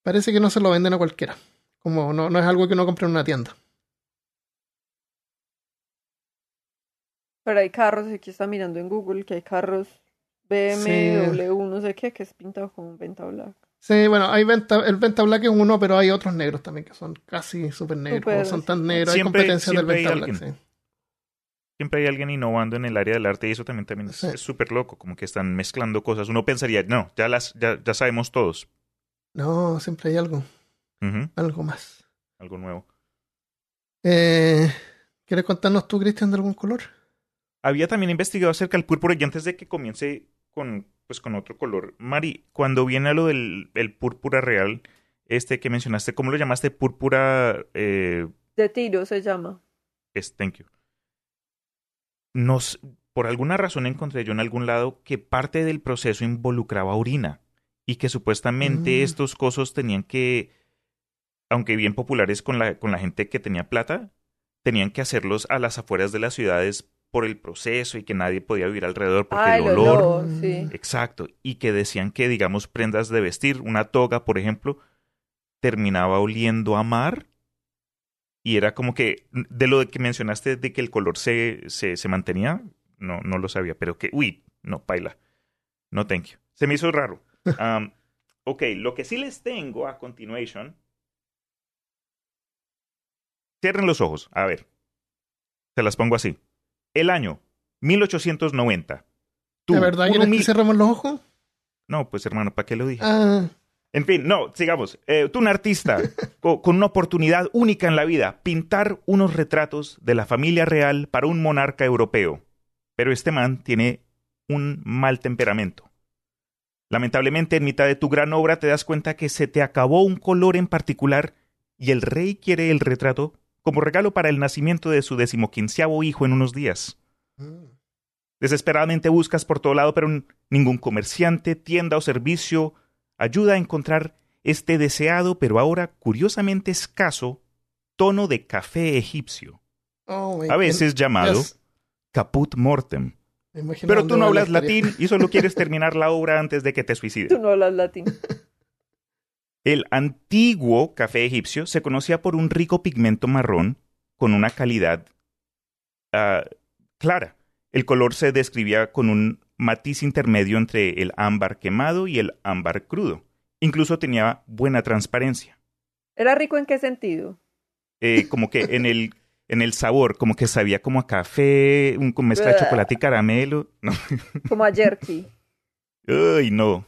parece que no se lo venden a cualquiera. Como no, no es algo que uno compre en una tienda. Pero hay carros, aquí está mirando en Google que hay carros BMW, no sé qué, que es pintado con venta black. Sí, bueno, hay venta, el Venta Black es uno, pero hay otros negros también que son casi súper negros. Son tan sí. negros. Siempre- hay competencias del hay Venta Black. alguien. sí. Siempre hay alguien innovando en el área del arte y eso también, también es Sí. es súper loco, como que están mezclando cosas. Uno pensaría, no, ya las ya, ya sabemos todos. No, siempre hay algo, algo más. Algo nuevo. Eh, ¿Quieres contarnos tú, Cristian, de algún color? Había también investigado acerca del púrpura y antes de que comience con, pues, con otro color. Mari, cuando viene a lo del el púrpura real, este que mencionaste, ¿cómo lo llamaste? Púrpura... Eh, De tiro se llama. es, thank you. Nos, por alguna razón encontré yo en algún lado que parte del proceso involucraba orina y que supuestamente Mm. estos cosos tenían que, aunque bien populares con la, con la gente que tenía plata, tenían que hacerlos a las afueras de las ciudades por el proceso y que nadie podía vivir alrededor porque Ah, el olor. olor, sí. Exacto. Y que decían que, digamos, prendas de vestir, una toga, por ejemplo, terminaba oliendo a mar. Y era como que, de lo que mencionaste de que el color se, se, se mantenía, no, no lo sabía, pero que, uy, no, paila. No, thank you. Se me hizo raro. Um, ok, lo que sí les tengo a continuation. Cierren los ojos, a ver. Se las pongo así. El año 1890. Tú, ¿De verdad que humil- cerremos los ojos? no, pues hermano, ¿para qué lo dije? Ah, En fin, no, sigamos. Eh, tú, un artista co- con, una oportunidad única en la vida, pintar unos retratos de la familia real para un monarca europeo. Pero este man tiene un mal temperamento. Lamentablemente, en mitad de tu gran obra te das cuenta que se te acabó un color en particular y el rey quiere el retrato como regalo para el nacimiento de su decimoquinceavo hijo en unos días. mm. Desesperadamente buscas por todo lado, pero ningún comerciante, tienda o servicio ayuda a encontrar este deseado, pero ahora curiosamente escaso, tono de café egipcio, Oh, a veces llamado Yes. caput mortem. Pero tú no hablas historia. latín y solo quieres terminar la obra antes de que te Tú suicides. no hablas latín. El antiguo café egipcio se conocía por un rico pigmento marrón con una calidad ah, clara. El color se describía con un matiz intermedio entre el ámbar quemado y el ámbar crudo. Incluso tenía buena transparencia. ¿Era rico en qué sentido? Eh, como que en el, en el sabor, como que sabía como a café, un, con mezcla de chocolate y caramelo. No. Como a jerky. Uy, no.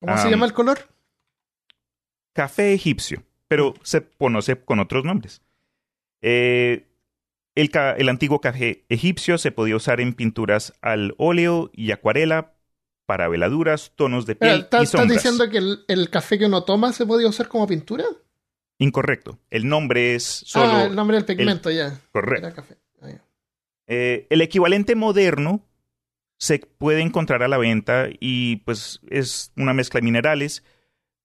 ¿Cómo se llama el color? café egipcio, pero se conoce con otros nombres. Eh, el, antiguo café egipcio se podía usar en pinturas al óleo y acuarela para veladuras, tonos de piel ¿Estás y estás sombras. diciendo que el, el café que uno toma se podía usar como pintura? Incorrecto. El nombre es solo ah, el nombre del pigmento, ya. correcto. Era café. Ah, ya. Eh, el equivalente moderno se puede encontrar a la venta y pues es una mezcla de minerales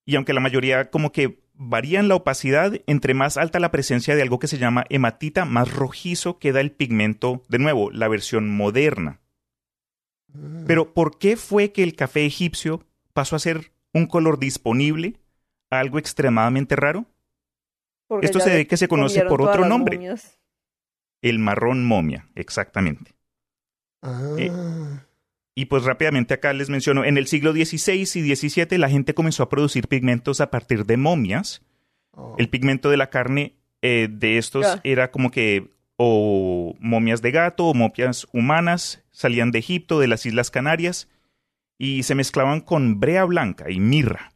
y aunque la mayoría como que varían la opacidad, entre más alta la presencia de algo que se llama hematita, más rojizo queda el pigmento, de nuevo, la versión moderna. Mm. Pero ¿por qué fue que el café egipcio pasó a ser un color disponible a algo extremadamente raro? Porque Esto se le ve que se conoce por otro nombre. momias. El marrón momia, exactamente. Ah. eh, Y pues rápidamente acá les menciono, en el siglo XVI y XVII la gente comenzó a producir pigmentos a partir de momias. Oh. El pigmento de la carne eh, de estos era como que o momias de gato o momias humanas, salían de Egipto, de las Islas Canarias, y se mezclaban con brea blanca y mirra.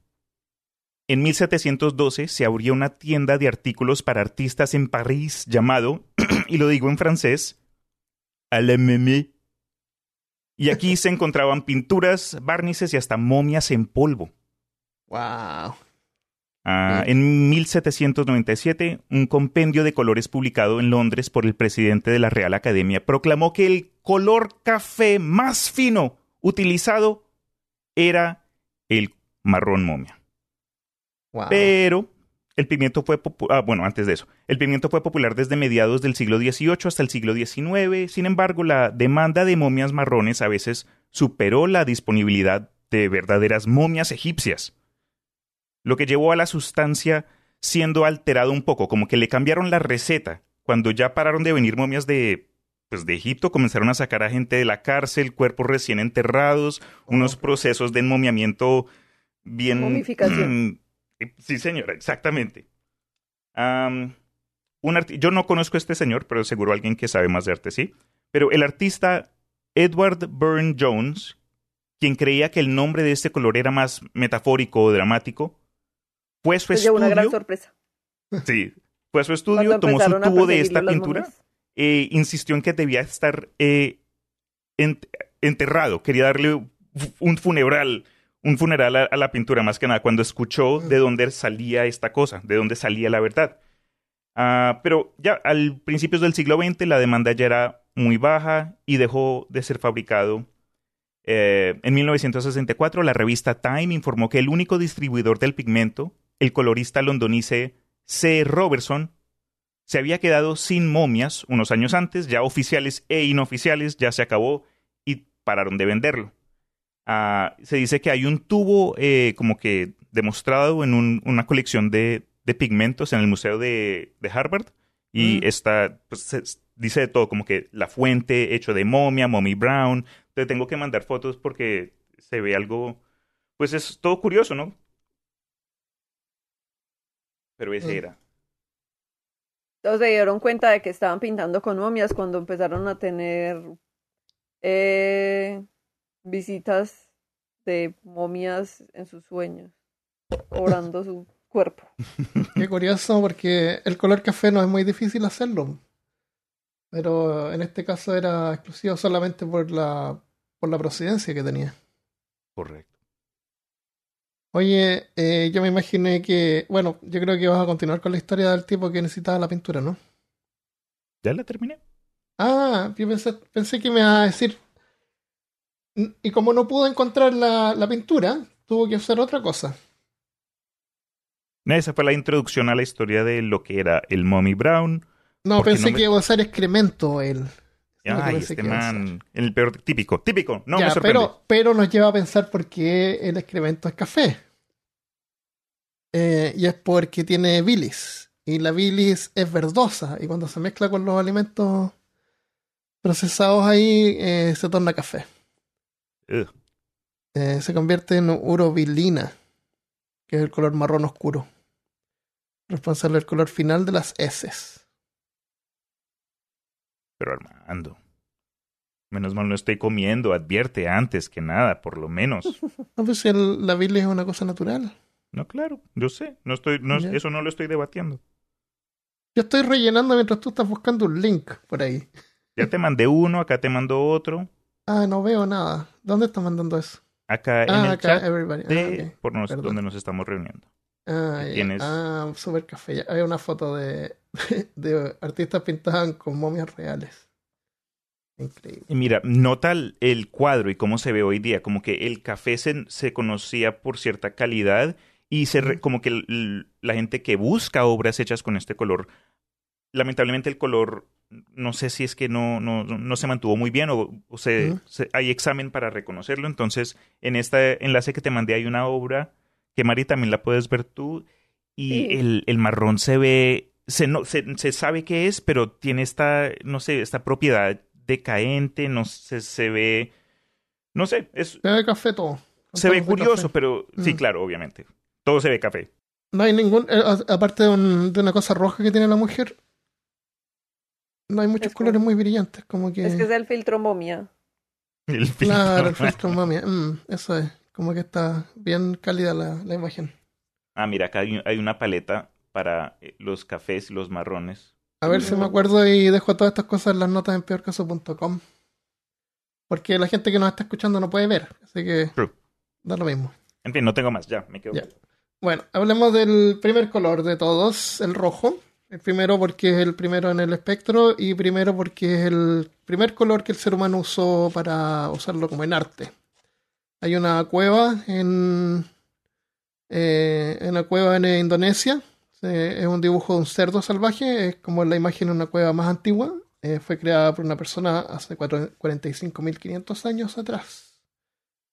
En 1712 se abrió una tienda de artículos para artistas en París llamado, y lo digo en francés, Alememe. Y aquí se encontraban pinturas, barnices y hasta momias en polvo. Wow. Ah, en 1797, un compendio de colores publicado en Londres por el presidente de la Real Academia proclamó que el color café más fino utilizado era el marrón momia. Wow. Pero el pigmento fue ah, bueno, antes de eso, el pigmento fue popular desde mediados del siglo XVIII hasta el siglo XIX. Sin embargo, la demanda de momias marrones a veces superó la disponibilidad de verdaderas momias egipcias, lo que llevó a la sustancia siendo alterado un poco, como que le cambiaron la receta. Cuando ya pararon de venir momias de pues de Egipto comenzaron a sacar a gente de la cárcel, cuerpos recién enterrados, unos procesos de enmomiamiento bien Momificación. Sí, señora, exactamente. Am, un Yo no conozco a este señor, pero seguro alguien que sabe más de arte, sí. Pero el artista Edward Burne Jones quien creía que el nombre de este color era más metafórico o dramático, fue a su llevó una gran estudio. sorpresa. Sí, fue a su estudio, tomó su tubo de esta pintura, eh, insistió en que debía estar eh, ent- enterrado, quería darle un funeral, un funeral a, a la pintura más que nada, cuando escuchó de dónde salía esta cosa, de dónde salía la verdad. Ah, pero ya al principios del siglo XX la demanda ya era muy baja y dejó de ser fabricado. Eh, en 1964 la revista Time informó que el único distribuidor del pigmento, el colorista londonice C. Robertson, se había quedado sin momias unos años antes, ya oficiales e inoficiales, ya se acabó y pararon de venderlo. Ah, se dice que hay un tubo eh, como que demostrado en un- una colección de, de pigmentos en el Museo de, de Harvard y Mm. está, pues, se- dice de todo, como que la fuente hecho de momia, mommy brown. Te tengo que mandar fotos porque se ve algo, pues es todo curioso, ¿no? Pero ese Mm. era. Todos se dieron cuenta de que estaban pintando con momias cuando empezaron a tener eh, visitas de momias en sus sueños, orando su cuerpo. Qué curioso porque el color café no es muy difícil hacerlo. Pero en este caso era exclusivo solamente por la, por la procedencia que tenía. Correcto. Oye, eh, yo me imaginé que, bueno, yo creo que vas a continuar con la historia del tipo que necesitaba la pintura, ¿no? ¿Ya la terminé? Ah, yo pensé, pensé que me iba a decir. Y como no pudo encontrar la, la pintura, tuvo que hacer otra cosa. Esa fue la introducción a la historia de lo que era el Mommy Brown. No, pensé no me- que iba a usar excremento él. Ay, este man, el peor típico, típico, no Ya, me sorprende. pero, pero nos lleva a pensar por qué el excremento es café. Eh, y es porque tiene bilis. Y la bilis es verdosa. Y cuando se mezcla con los alimentos procesados ahí, eh, se torna café. Eh, se convierte en urobilina, que es el color marrón oscuro. Responsable del color final de las heces. Pero Armando, menos mal no estoy comiendo, advierte antes que nada, por lo menos. No, pues el- la bilis es una cosa natural. No, claro, yo sé, no estoy, no, eso no lo estoy debatiendo. Yo estoy rellenando mientras tú estás buscando un link por ahí. Ya te mandé uno, acá te mando otro, Ah, no veo nada. ¿Dónde está mandando eso? acá en Ah, el acá, chat everybody. de Ah, por nos- donde nos estamos reuniendo. Ah, ya. tienes- Ah, super café. Ya Hay una foto de, de artistas pintadas con momias reales. Increíble. Y mira, nota el, el cuadro y cómo se ve hoy día, como que el café se, se conocía por cierta calidad y se re- como que el- la gente que busca obras hechas con este color, lamentablemente el color, no sé si es que no, no, no se mantuvo muy bien o, o se, hay examen para reconocerlo, entonces en este enlace que te mandé hay una obra que Mari también la puedes ver tú y Sí. el, el marrón se ve, se, no, se, se sabe qué es, pero tiene esta, no sé, esta propiedad decaente, no sé, se ve, no sé, es, Se ve café todo. se ve curioso, café. pero sí, Mm. claro, obviamente. Todo se ve café. No hay ningún. eh, aparte de, un- de una cosa roja que tiene la mujer, no hay muchos Es como- colores muy brillantes. Como que. Es que es el filtro momia. El Claro, el filtro. filtro momia. Mm, eso es. Como que está bien cálida la, la imagen. Ah, mira, acá hay, hay una paleta para eh, los cafés y los marrones. A ver si me acuerdo y dejo todas estas cosas en las notas en peorcaso.com. Porque la gente que nos está escuchando no puede ver. Así que True. da lo mismo. En fin, no tengo más, ya, me quedo. Ya. Bueno, hablemos del primer color de todos, el rojo. Primero porque es el primero en el espectro y primero porque es el primer color que el ser humano usó para usarlo como en arte. Hay una cueva en, eh, en una cueva en Indonesia. Eh, es un dibujo de un cerdo salvaje, es como la imagen de una cueva más antigua. Eh, fue creada por una persona hace cuatro- 45.500 años atrás.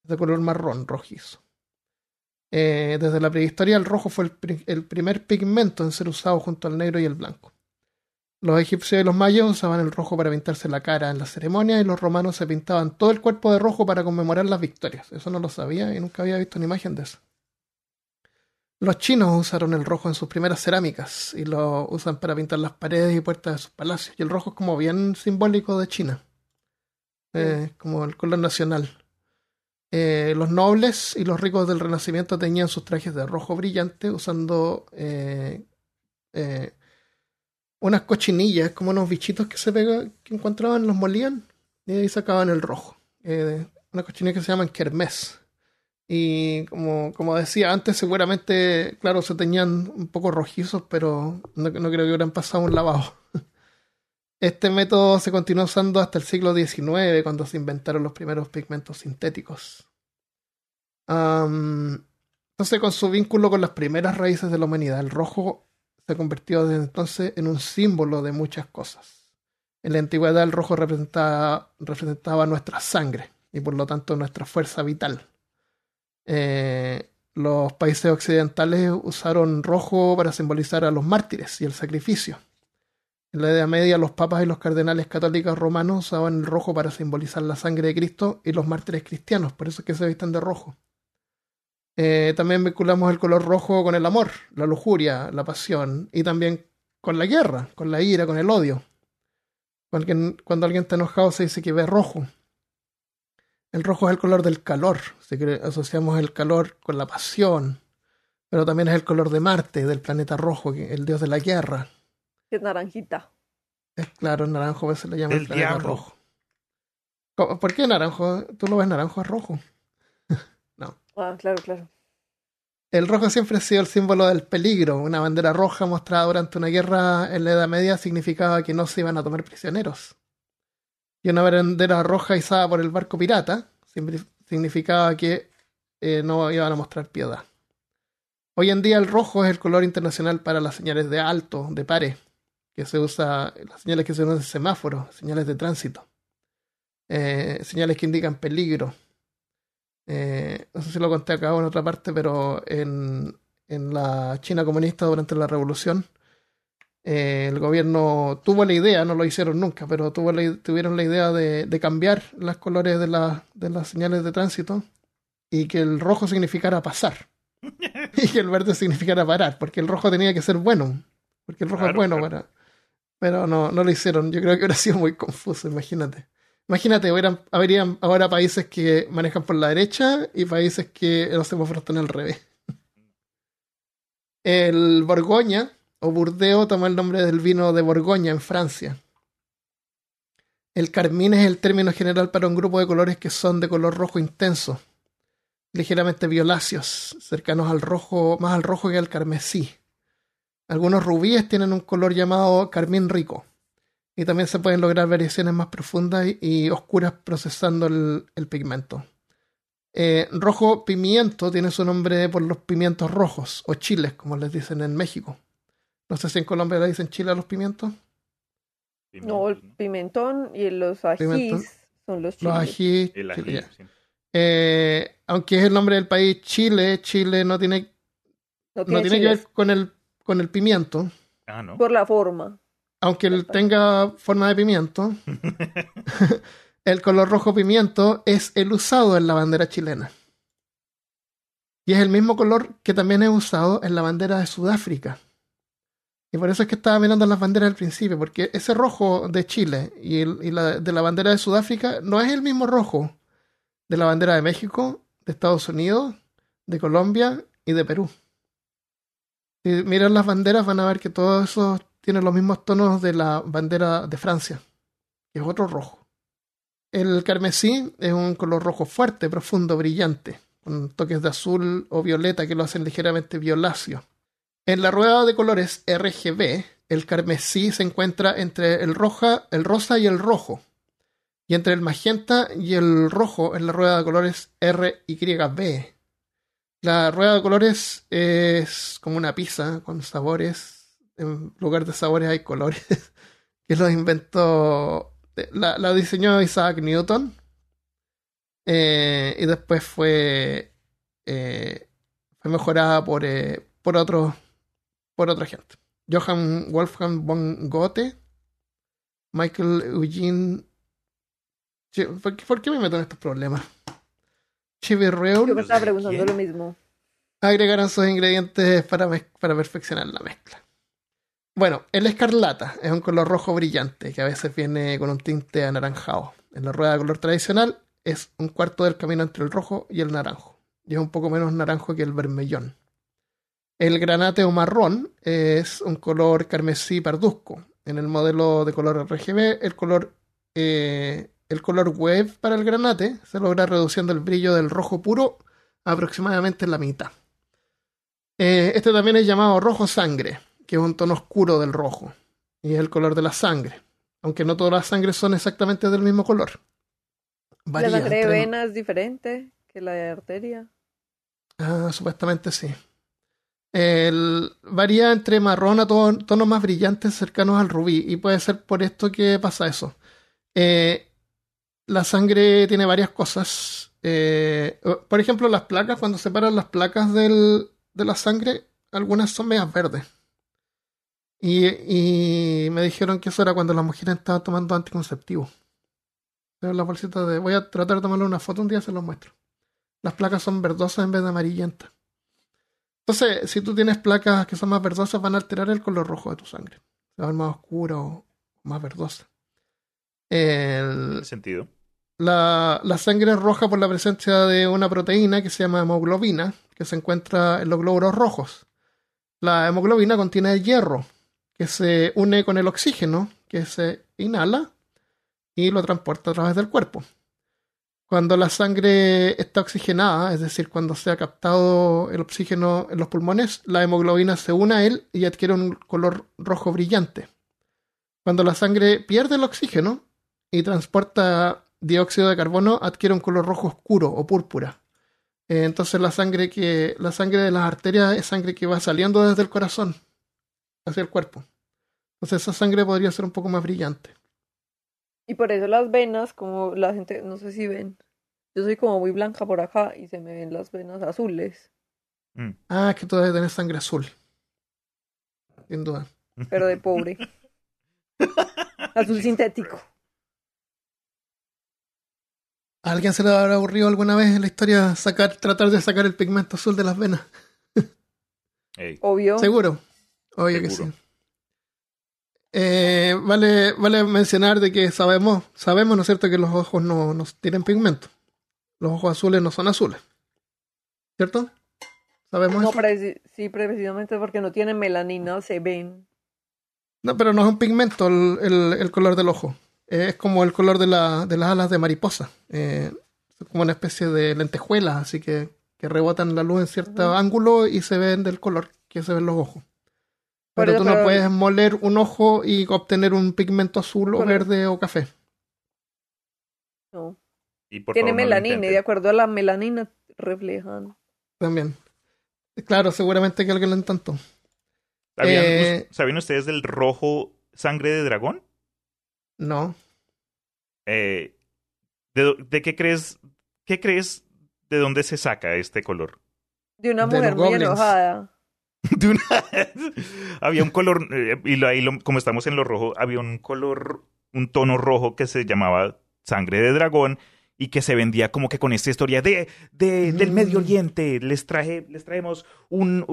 De color marrón rojizo. Eh, desde la prehistoria el rojo fue el, pri- el primer pigmento en ser usado junto al negro y el blanco. Los egipcios y los mayos usaban el rojo para pintarse la cara en las ceremonias y los romanos se pintaban todo el cuerpo de rojo para conmemorar las victorias. Eso no lo sabía y nunca había visto una imagen de eso. Los chinos usaron el rojo en sus primeras cerámicas y lo usan para pintar las paredes y puertas de sus palacios. Y el rojo es como bien simbólico de China. Eh, como el color nacional. Eh, los nobles y los ricos del Renacimiento tenían sus trajes de rojo brillante usando eh, eh, unas cochinillas, como unos bichitos que se pega, que encontraban, los molían y ahí sacaban el rojo. Eh, una cochinilla que se llaman kermés. Y como, como decía antes, seguramente, claro, se tenían un poco rojizos, pero no, no creo que hubieran pasado un lavado. Este método se continuó usando hasta el siglo XIX, cuando se inventaron los primeros pigmentos sintéticos. Entonces, con su vínculo con las primeras raíces de la humanidad, el rojo se convirtió desde entonces en un símbolo de muchas cosas. En la antigüedad, el rojo representaba, representaba nuestra sangre y por lo tanto nuestra fuerza vital. Eh, los países occidentales usaron rojo para simbolizar a los mártires y el sacrificio. En la Edad Media, los papas y los cardenales católicos romanos usaban el rojo para simbolizar la sangre de Cristo y los mártires cristianos, por eso es que se visten de rojo. Eh, también vinculamos el color rojo con el amor, la lujuria, la pasión y también con la guerra, con la ira, con el odio. Cuando alguien, cuando alguien está enojado se dice que ve rojo. El rojo es el color del calor, así que asociamos el calor con la pasión, pero también es el color de Marte, del planeta rojo, el dios de la guerra. Que es naranjita. Es claro, el naranjo a veces le llaman El diablo. rojo. ¿Cómo- ¿Por qué naranjo? ¿Tú lo ves naranjo es rojo? Ah, claro, claro. El rojo siempre ha sido el símbolo del peligro. Una bandera roja mostrada durante una guerra en la Edad Media significaba que no se iban a tomar prisioneros. Y una bandera roja izada por el barco pirata significaba que eh, no iban a mostrar piedad. Hoy en día el rojo es el color internacional para las señales de alto, de pare, que se usa, las señales que se usan en semáforos, señales de tránsito, eh, señales que indican peligro. Eh, no sé si lo conté acá o en otra parte, pero en, en la China comunista durante la revolución, eh, el gobierno tuvo la idea, no lo hicieron nunca, pero tuvo la- tuvieron la idea de, de cambiar los colores de, la- de las señales de tránsito y que el rojo significara pasar y que el verde significara parar, porque el rojo tenía que ser bueno, porque el rojo es bueno claro. para... Pero no, no lo hicieron. Yo creo que hubiera sido muy confuso, imagínate. Imagínate, hubieran, habrían ahora países que manejan por la derecha y países que los semáforos están al revés. El Borgoña o Burdeos toma el nombre del vino de Borgoña en Francia. El carmín es el término general para un grupo de colores que son de color rojo intenso, ligeramente violáceos, cercanos al rojo, más al rojo que al carmesí. Algunos rubíes tienen un color llamado carmín rico y también se pueden lograr variaciones más profundas y, y oscuras procesando el, el pigmento. Eh, rojo pimiento tiene su nombre por los pimientos rojos o chiles, como les dicen en México. No sé si en Colombia le dicen chile a los pimientos. No, el pimentón y los ajís Pimentón. son los Los chiles. ají, El ají, chile, ya. sí. Eh, aunque es el nombre del país Chile, Chile no tiene, No no tiene tiene que ver con el, con el pimiento. Ah, ¿no? por la forma. Aunque él tenga forma de pimiento, el color rojo pimiento es el usado en la bandera chilena. Y es el mismo color que también es usado en la bandera de Sudáfrica. Y por eso es que estaba mirando las banderas al principio, porque ese rojo de Chile y, el- y la, de la bandera de Sudáfrica no es el mismo rojo de la bandera de México, de Estados Unidos, de Colombia y de Perú. Si miran las banderas van a ver que todos esos tienen los mismos tonos de la bandera de Francia, que es otro rojo. El carmesí es un color rojo fuerte, profundo, brillante, con toques de azul o violeta que lo hacen ligeramente violáceo. En la rueda de colores RGB, el carmesí se encuentra entre el roja, el rosa y el rojo. Y entre el magenta y el rojo en la rueda de colores RYB. La rueda de colores es como una pizza con sabores. En lugar de sabores hay colores. que lo inventó. La, la diseñó Isaac Newton. Eh, y después fue. eh, fue mejorada por, eh, por otros por otra gente. Johann Wolfgang von Goethe, Michael Eugene. Che, ¿Por qué, por qué me meto en estos problemas? Cheverreul Yo me estaba preguntando lo mismo. agregaron sus ingredientes para, para perfeccionar la mezcla. Bueno, el escarlata es un color rojo brillante que a veces viene con un tinte anaranjado. En la rueda de color tradicional, es un cuarto del camino entre el rojo y el naranjo, y es un poco menos naranjo que el vermellón. El granate o marrón es un color carmesí parduzco. En el modelo de color RGB, el color, eh, el color wave para el granate se logra reduciendo el brillo del rojo puro aproximadamente en la mitad. Eh, este también es llamado rojo sangre, que es un tono oscuro del rojo, y es el color de la sangre, aunque no todas las sangres son exactamente del mismo color. La sangre de vena es diferente que la de arteria. Ah, supuestamente sí. El, varía entre marrón a tonos más brillantes cercanos al rubí y puede ser por esto que pasa eso. Eh, la sangre tiene varias cosas. Eh, por ejemplo, las placas, cuando separan las placas del, de la sangre, algunas son medias verdes. Y, y, me dijeron que eso era cuando las mujeres estaban tomando anticonceptivos. La bolsita de. Voy a tratar de tomarle una foto un día, se los muestro. Las placas son verdosas en vez de amarillentas. Entonces, si tú tienes placas que son más verdosas, van a alterar el color rojo de tu sangre. Se va a ver más oscura o más verdosa. El sentido? La, sangre es roja por la presencia de una proteína que se llama hemoglobina, que se encuentra en los glóbulos rojos. La hemoglobina contiene hierro, que se une con el oxígeno, que se inhala y lo transporta a través del cuerpo. Cuando la sangre está oxigenada, es decir, cuando se ha captado el oxígeno en los pulmones, la hemoglobina se une a él y adquiere un color rojo brillante. Cuando la sangre pierde el oxígeno y transporta dióxido de carbono, adquiere un color rojo oscuro o púrpura. Eh, entonces la sangre que la sangre de las arterias es sangre que va saliendo desde el corazón hacia el cuerpo. Entonces esa sangre podría ser un poco más brillante. Y por eso las venas, como la gente, no sé si ven, yo soy como muy blanca por acá y se me ven las venas azules. Mm. Ah, que tú debes tener sangre azul. Sin duda. Pero de pobre. azul sintético. ¿A alguien se le habrá aburrido alguna vez en la historia sacar, tratar de sacar el pigmento azul de las venas? Obvio. Seguro. Obvio que sí. Eh, vale, vale mencionar de que sabemos, sabemos, ¿no es cierto?, que los ojos no, no tienen pigmento. Los ojos azules no son azules. ¿Cierto? ¿Sabemos no, sí, precisamente porque no tienen melanina, se ven. No, pero no es un pigmento el, el, color del ojo. Es como el color de, la, de las alas de mariposa. Eh, es como una especie de lentejuelas, así que, que rebotan la luz en cierto ángulo y se ven del color que se ven los ojos. Pero tú no puedes moler un ojo y obtener un pigmento azul o verde o café. No. Tiene melanina y de acuerdo a la melanina reflejan. También. Claro, seguramente que alguien lo intentó. Eh, ¿Sabían, ustedes del rojo sangre de dragón? No. Eh, ¿de, qué crees? ¿Qué crees de dónde se saca este color? De una mujer muy enojada. había un color, eh, y ahí como estamos en lo rojo, había un color, un tono rojo que se llamaba sangre de dragón y que se vendía como que con esta historia de, de del Medio mm. Oriente. Les traje, les traemos un,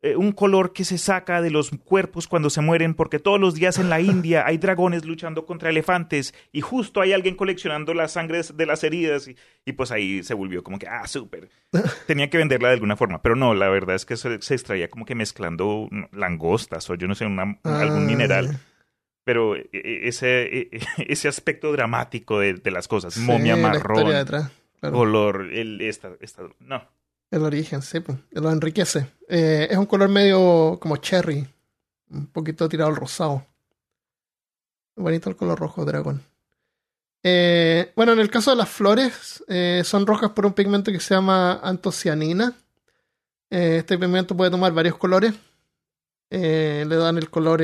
eh, un color que se saca de los cuerpos cuando se mueren, porque todos los días en la India hay dragones luchando contra elefantes y justo hay alguien coleccionando las sangres de las heridas y, pues ahí se volvió como que, ah, súper. Tenía que venderla de alguna forma, pero no, la verdad es que se, extraía como que mezclando langostas o yo no sé, algún ah. mineral. Pero e, e, ese, ese aspecto dramático de, las cosas, momia marrón, color, el, esta, esta, no. El origen, sí, pues, lo enriquece. Eh, es un color medio como cherry, un poquito tirado al rosado. Bonito el color rojo dragón. Eh, bueno, en el caso de las flores, eh, son rojas por un pigmento que se llama antocianina. este pigmento puede tomar varios colores. le dan el color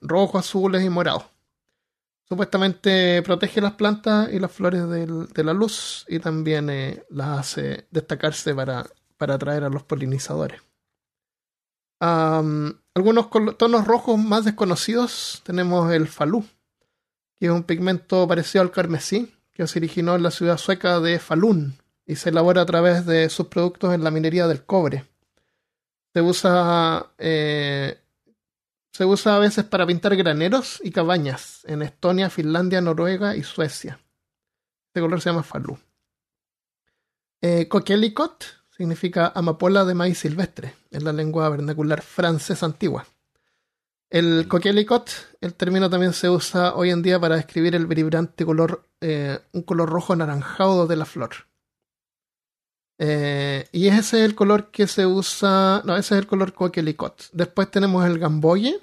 rojo, azules y morado. Supuestamente protege las plantas y las flores de la luz y también las hace destacarse para para atraer a los polinizadores. algunos tonos rojos más desconocidos tenemos el falú, que es un pigmento parecido al carmesí, que se originó en la ciudad sueca de Falun y se elabora a través de sus productos en la minería del cobre. Se usa, eh, se usa a veces para pintar graneros y cabañas en Estonia, Finlandia, Noruega y Suecia. Este color se llama falú. Eh, coquelicot significa amapola de maíz silvestre en la lengua vernacular francesa antigua. El coquelicot, el término también se usa hoy en día para describir el vibrante color, eh, un color rojo anaranjado de la flor. Eh, y ese es el color que se usa, no, ese es el color coquelicot. Después tenemos el gamboye,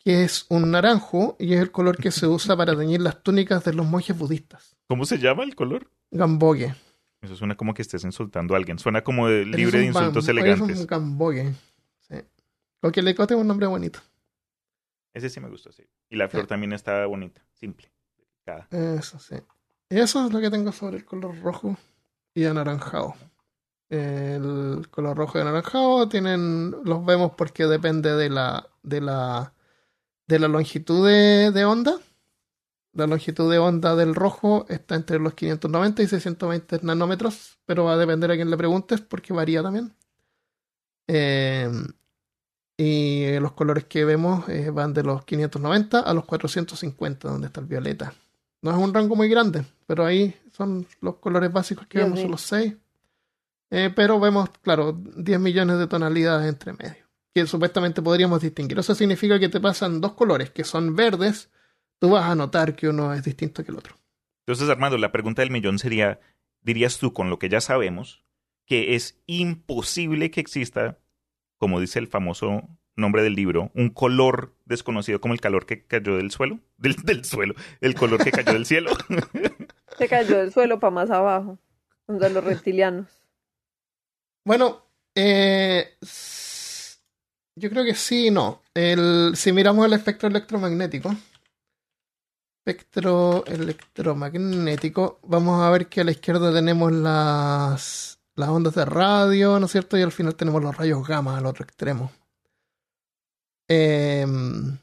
que es un naranjo y es el color que se usa para teñir las túnicas de los monjes budistas. ¿Cómo se llama el color? Gamboye. Eso suena como que estés insultando a alguien. Suena como de- libre de insultos Es elegantes. un gamboye. Sí. Coquelicot es un nombre bonito. Ese sí me gustó, sí. Y la flor Sí. también está bonita, simple. delicada. Eso sí. Eso es lo que tengo sobre el color rojo y anaranjado. El color rojo y anaranjado tienen, los vemos porque depende de la, de la, de la longitud de, de onda. La longitud de onda del rojo está entre los 590 y 620 nanómetros, pero va a depender a quién le preguntes porque varía también. Eh, y los colores que vemos eh, van de los 590 a los 450, donde está el violeta. No es un rango muy grande, pero ahí son los colores básicos que vemos, son los 6. Eh, pero vemos, claro, 10 millones de tonalidades entre medio, que supuestamente podríamos distinguir. Eso significa que te pasan dos colores que son verdes, tú vas a notar que uno es distinto que el otro. Entonces, Armando, la pregunta del millón sería, dirías tú, con lo que ya sabemos, que es imposible que exista, como dice el famoso nombre del libro, un color desconocido como el calor que cayó del suelo, del, del suelo, el color que cayó del cielo. Se cayó del suelo para más abajo. Donde los reptilianos. Bueno, eh, yo creo que sí y no. El, si miramos el espectro electromagnético, espectro electromagnético, vamos a ver que a la izquierda tenemos las, las ondas de radio, ¿no es cierto? Y al final tenemos los rayos gamma al otro extremo. Em,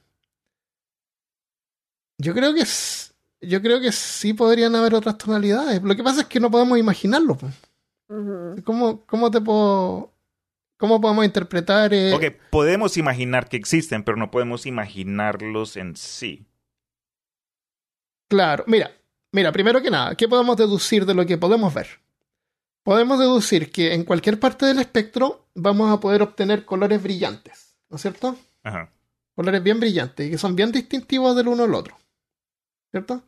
yo creo que s- yo creo que sí podrían haber otras tonalidades. Lo que pasa es que no podemos imaginarlo. ¿Cómo, cómo te puedo. ¿Cómo podemos interpretar. eh, ok, podemos imaginar que existen, pero no podemos imaginarlos en sí. Claro, mira, mira, primero que nada, ¿qué podemos deducir de lo que podemos ver? Podemos deducir que en cualquier parte del espectro vamos a poder obtener colores brillantes, ¿no es cierto? Ajá. Colores bien brillantes y que son bien distintivos del uno al otro, ¿cierto?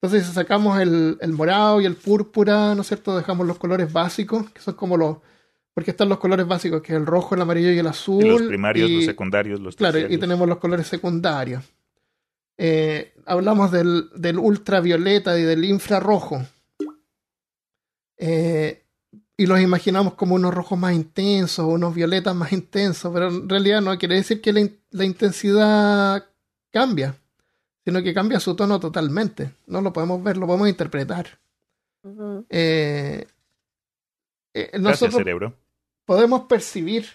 Entonces, si sacamos el, el morado y el púrpura, ¿no es cierto? Dejamos los colores básicos, que son como los. Porque están los colores básicos, que es el rojo, el amarillo y el azul. Y los primarios, y- los secundarios, los Claro, y tenemos los colores secundarios. Eh, hablamos del, del ultravioleta y del infrarrojo. Eh, y los imaginamos como unos rojos más intensos, unos violetas más intensos, pero en realidad no quiere decir que la, in- la intensidad cambia, sino que cambia su tono totalmente. No lo podemos ver, lo podemos interpretar. Eh, eh, Gracias, nosotros cerebro. podemos percibir.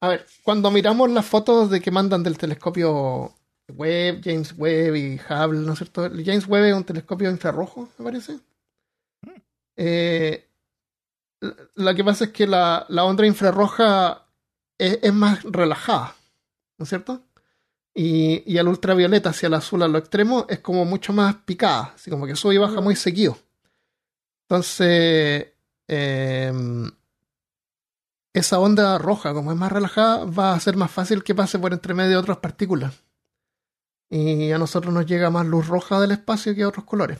A ver, cuando miramos las fotos de que mandan del telescopio Webb, James Webb y Hubble, ¿no es cierto? James Webb es un telescopio infrarrojo, me parece. Eh, l- lo que pasa es que la, la onda infrarroja es, es más relajada, ¿no es cierto? Y, y el ultravioleta hacia el azul a lo extremo es como mucho más picada, así como que sube y baja muy seguido. Entonces, em, esa onda roja, como es más relajada, va a ser más fácil que pase por entre medio de otras partículas. Y a nosotros nos llega más luz roja del espacio que otros colores.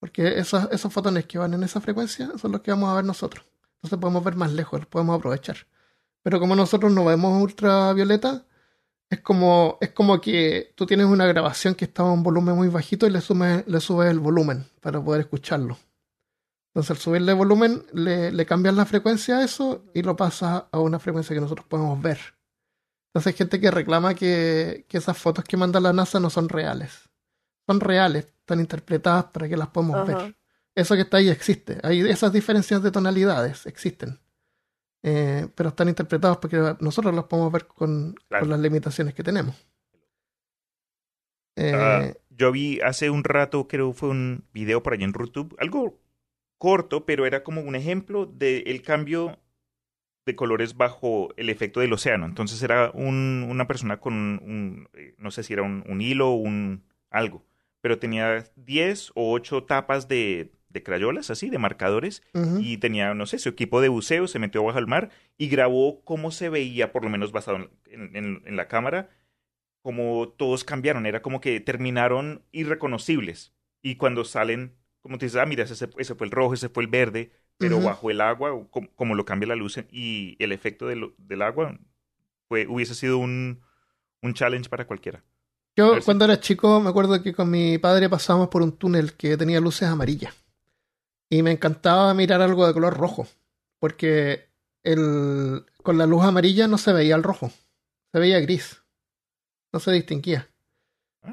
Porque esos, fotones que van en esa frecuencia son los que vamos a ver nosotros. Entonces podemos ver más lejos, los podemos aprovechar. Pero como nosotros no vemos ultravioleta, es como, es como que tú tienes una grabación que está a un volumen muy bajito y le, le subes el volumen para poder escucharlo. Entonces, al subirle volumen, le, le cambias la frecuencia a eso y lo pasas a una frecuencia que nosotros podemos ver. Entonces, hay gente que reclama que, que esas fotos que manda la NASA no son reales. Son reales, están interpretadas para que las podamos Ajá. ver. Eso que está ahí existe. Hay esas diferencias de tonalidades existen. Eh, pero están interpretadas porque nosotros las podemos ver con, Claro. con las limitaciones que tenemos. Eh, Ah, yo vi hace un rato, creo fue un video por allá en YouTube, algo corto, pero era como un ejemplo del cambio de colores bajo el efecto del océano. Entonces era un- una persona con un, eh, no sé si era un, un hilo o un algo, pero tenía 10 o 8 tapas de, de crayolas, así, de marcadores, y tenía, no sé, su equipo de buceo, se metió bajo el mar y grabó cómo se veía, por lo menos basado en, en- en- en la cámara, como todos cambiaron. Era como que terminaron irreconocibles. Y cuando salen, como te dices, ah, mira, ese, ese fue el rojo, ese fue el verde, pero bajo el agua, como, como lo cambia la luz y el efecto del, del agua, fue, hubiese sido un, un challenge para cualquiera. Yo si- cuando era chico me acuerdo que con mi padre pasábamos por un túnel que tenía luces amarillas. Y me encantaba mirar algo de color rojo. Porque el, con la luz amarilla no se veía el rojo. Se veía gris. No se distinguía.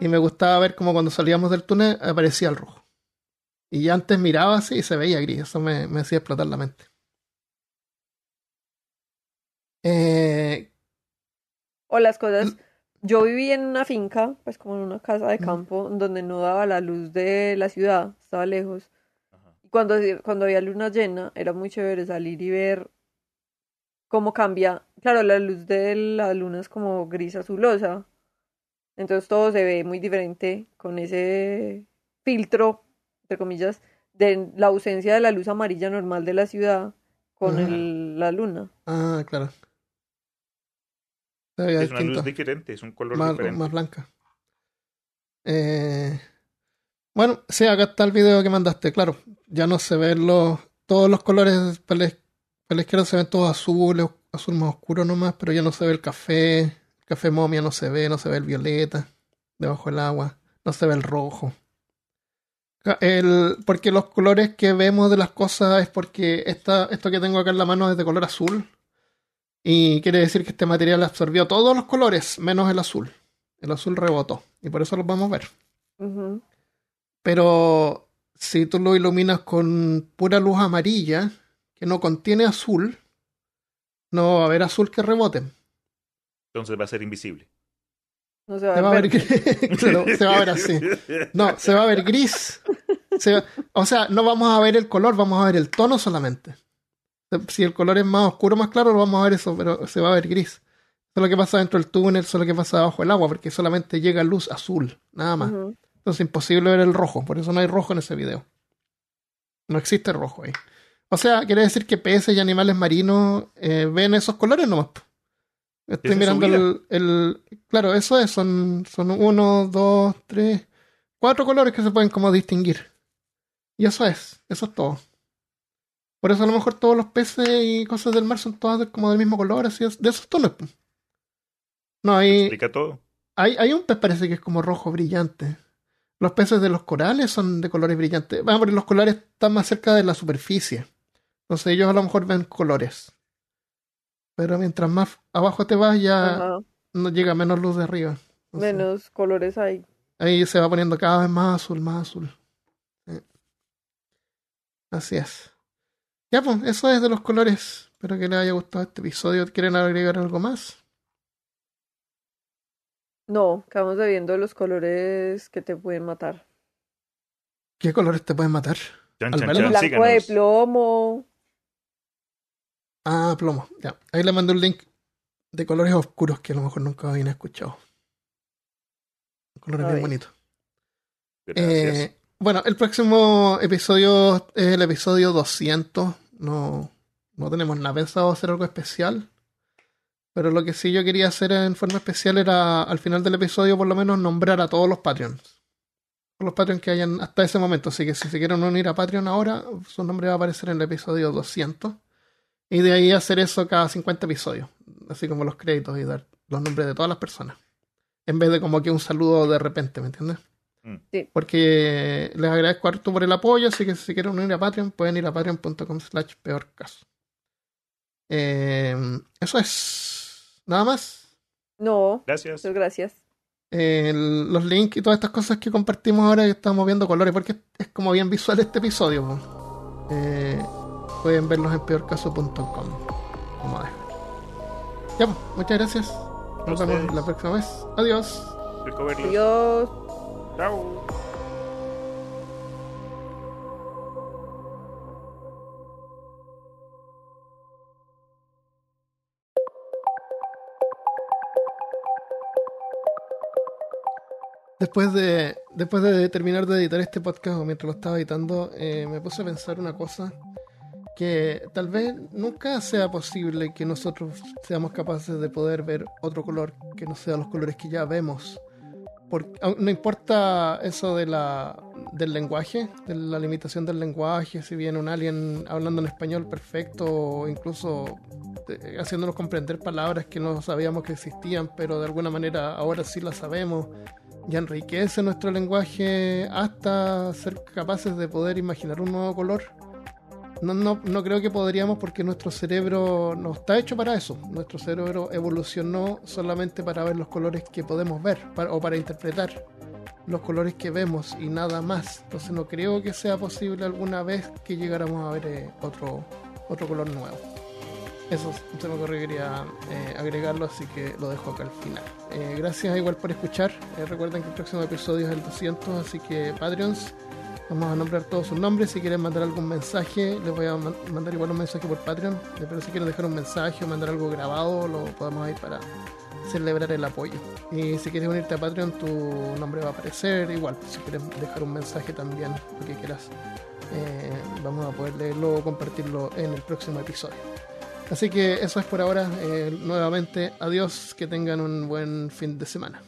Y me gustaba ver como cuando salíamos del túnel aparecía el rojo. Y ya antes miraba así y se veía gris. Eso me, me hacía explotar la mente. Eh, O las cosas. Yo viví en una finca, pues como en una casa de campo, donde no daba la luz de la ciudad, estaba lejos. Y cuando, cuando había luna llena, era muy chévere salir y ver cómo cambia. Claro, la luz de la luna es como gris azulosa. Entonces todo se ve muy diferente con ese filtro, entre comillas, de la ausencia de la luz amarilla normal de la ciudad con el- la luna. ah, claro. Se veía Es una distinto. luz diferente, es un color más, diferente. más blanca. Eh, bueno, sí, acá está el video que mandaste, claro. Ya no se ven los, todos los colores, para la, para la izquierda se ven todos azules, azul más oscuro nomás, pero ya no se ve el café, el café momia no se ve, no se ve el violeta debajo del agua, no se ve el rojo. El, porque los colores que vemos de las cosas es porque esta, esto que tengo acá en la mano es de color azul. Y quiere decir que este material absorbió todos los colores, menos el azul. El azul rebotó. Y por eso lo vamos a ver. Pero si tú lo iluminas con pura luz amarilla, que no contiene azul, no va a haber azul que rebote. Entonces va a ser invisible. No se va Se va a ver, ver. gris. Claro, se va a ver así. No, se va a ver gris. Se va- o sea, no vamos a ver el color, vamos a ver el tono solamente. Si el color es más oscuro, más claro, lo vamos a ver eso, pero se va a ver gris. Eso es lo que pasa dentro del túnel, eso es lo que pasa debajo del agua, porque solamente llega luz azul, nada más. Entonces es imposible ver el rojo, por eso no hay rojo en ese video. No existe rojo ahí. O sea, quiere decir que peces y animales marinos eh, ven esos colores nomás. Estoy mirando el, el- Claro, eso es, son, son uno, dos, tres, cuatro colores que se pueden como distinguir. Y eso es, eso es todo. Por eso a lo mejor todos los peces y cosas del mar son todas como del mismo color, así es, de esos tonos. po. No, hay, Explica todo. hay, hay un pez parece que es como rojo brillante. Los peces de los corales son de colores brillantes. Vamos, los colores están más cerca de la superficie. Entonces ellos a lo mejor ven colores. Pero mientras más abajo te vas ya Ajá. no llega menos luz de arriba. Menos colores hay. Ahí se va poniendo cada vez más azul, más azul. Sí. Así es. Ya pues, eso es de los colores. Espero que les haya gustado este episodio. ¿Quieren agregar algo más? No, quedamos debiendo los colores que te pueden matar. ¿Qué colores te pueden matar? Chan, Al chan, menos chan, Blanco de plomo. Ah, plomo. Ya. Ahí le mando un link de colores oscuros que a lo mejor nunca habían escuchado. Colores bien bonitos. Eh, bueno, el próximo episodio es el episodio 200. No, no tenemos nada pensado hacer algo especial. Pero lo que sí yo quería hacer en forma especial era al final del episodio por lo menos nombrar a todos los Patreons. Todos los Patreons que hayan hasta ese momento. Así que si se quieren unir a Patreon ahora, su nombre va a aparecer en el episodio 200. Y de ahí hacer eso cada 50 episodios. Así como los créditos y dar los nombres de todas las personas. En vez de como que un saludo de repente, ¿me entiendes? Porque les agradezco harto por el apoyo, así que si quieren unir a Patreon, pueden ir a patreon.com slash peor caso. Eh, eso es. Nada más. No, Gracias. gracias. Eh, los links y todas estas cosas que compartimos ahora que estamos viendo colores, porque es como bien visual este episodio. Eh, pueden verlos en peorcaso.com. Dejar. Ya, pues, muchas gracias. Nos vemos la próxima vez. Adiós. Adiós. Chao. Después de, después de terminar de editar este podcast o mientras lo estaba editando, eh, me puse a pensar una cosa que tal vez nunca sea posible que nosotros seamos capaces de poder ver otro color que no sea los colores que ya vemos. Porque, no importa eso de del lenguaje, de la limitación del lenguaje, si viene un alien hablando en español perfecto o incluso eh, haciéndonos comprender palabras que no sabíamos que existían, pero de alguna manera ahora sí las sabemos, y enriquece nuestro lenguaje hasta ser capaces de poder imaginar un nuevo color no, no, no creo que podríamos porque nuestro cerebro no está hecho para eso. Nuestro cerebro evolucionó solamente para ver los colores que podemos ver o para interpretar los colores que vemos y nada más. Entonces no creo que sea posible alguna vez que llegáramos a ver eh, otro, otro color nuevo. Eso se me ocurrió quería eh, agregarlo, así que lo dejo acá al final. Eh, gracias igual por escuchar. recuerden que el próximo episodio es el 200, así que Patreons Vamos a nombrar todos sus nombres. Si quieren mandar algún mensaje, les voy a mandar igual un mensaje por Patreon. Pero si quieren dejar un mensaje o mandar algo grabado, lo podemos ir para celebrar el apoyo. Y si quieres unirte a Patreon, tu nombre va a aparecer. Igual, si quieres dejar un mensaje también, lo que quieras, eh, vamos a poder leerlo o compartirlo en el próximo episodio. Así que eso es por ahora. Eh, nuevamente, adiós. Que tengan un buen fin de semana.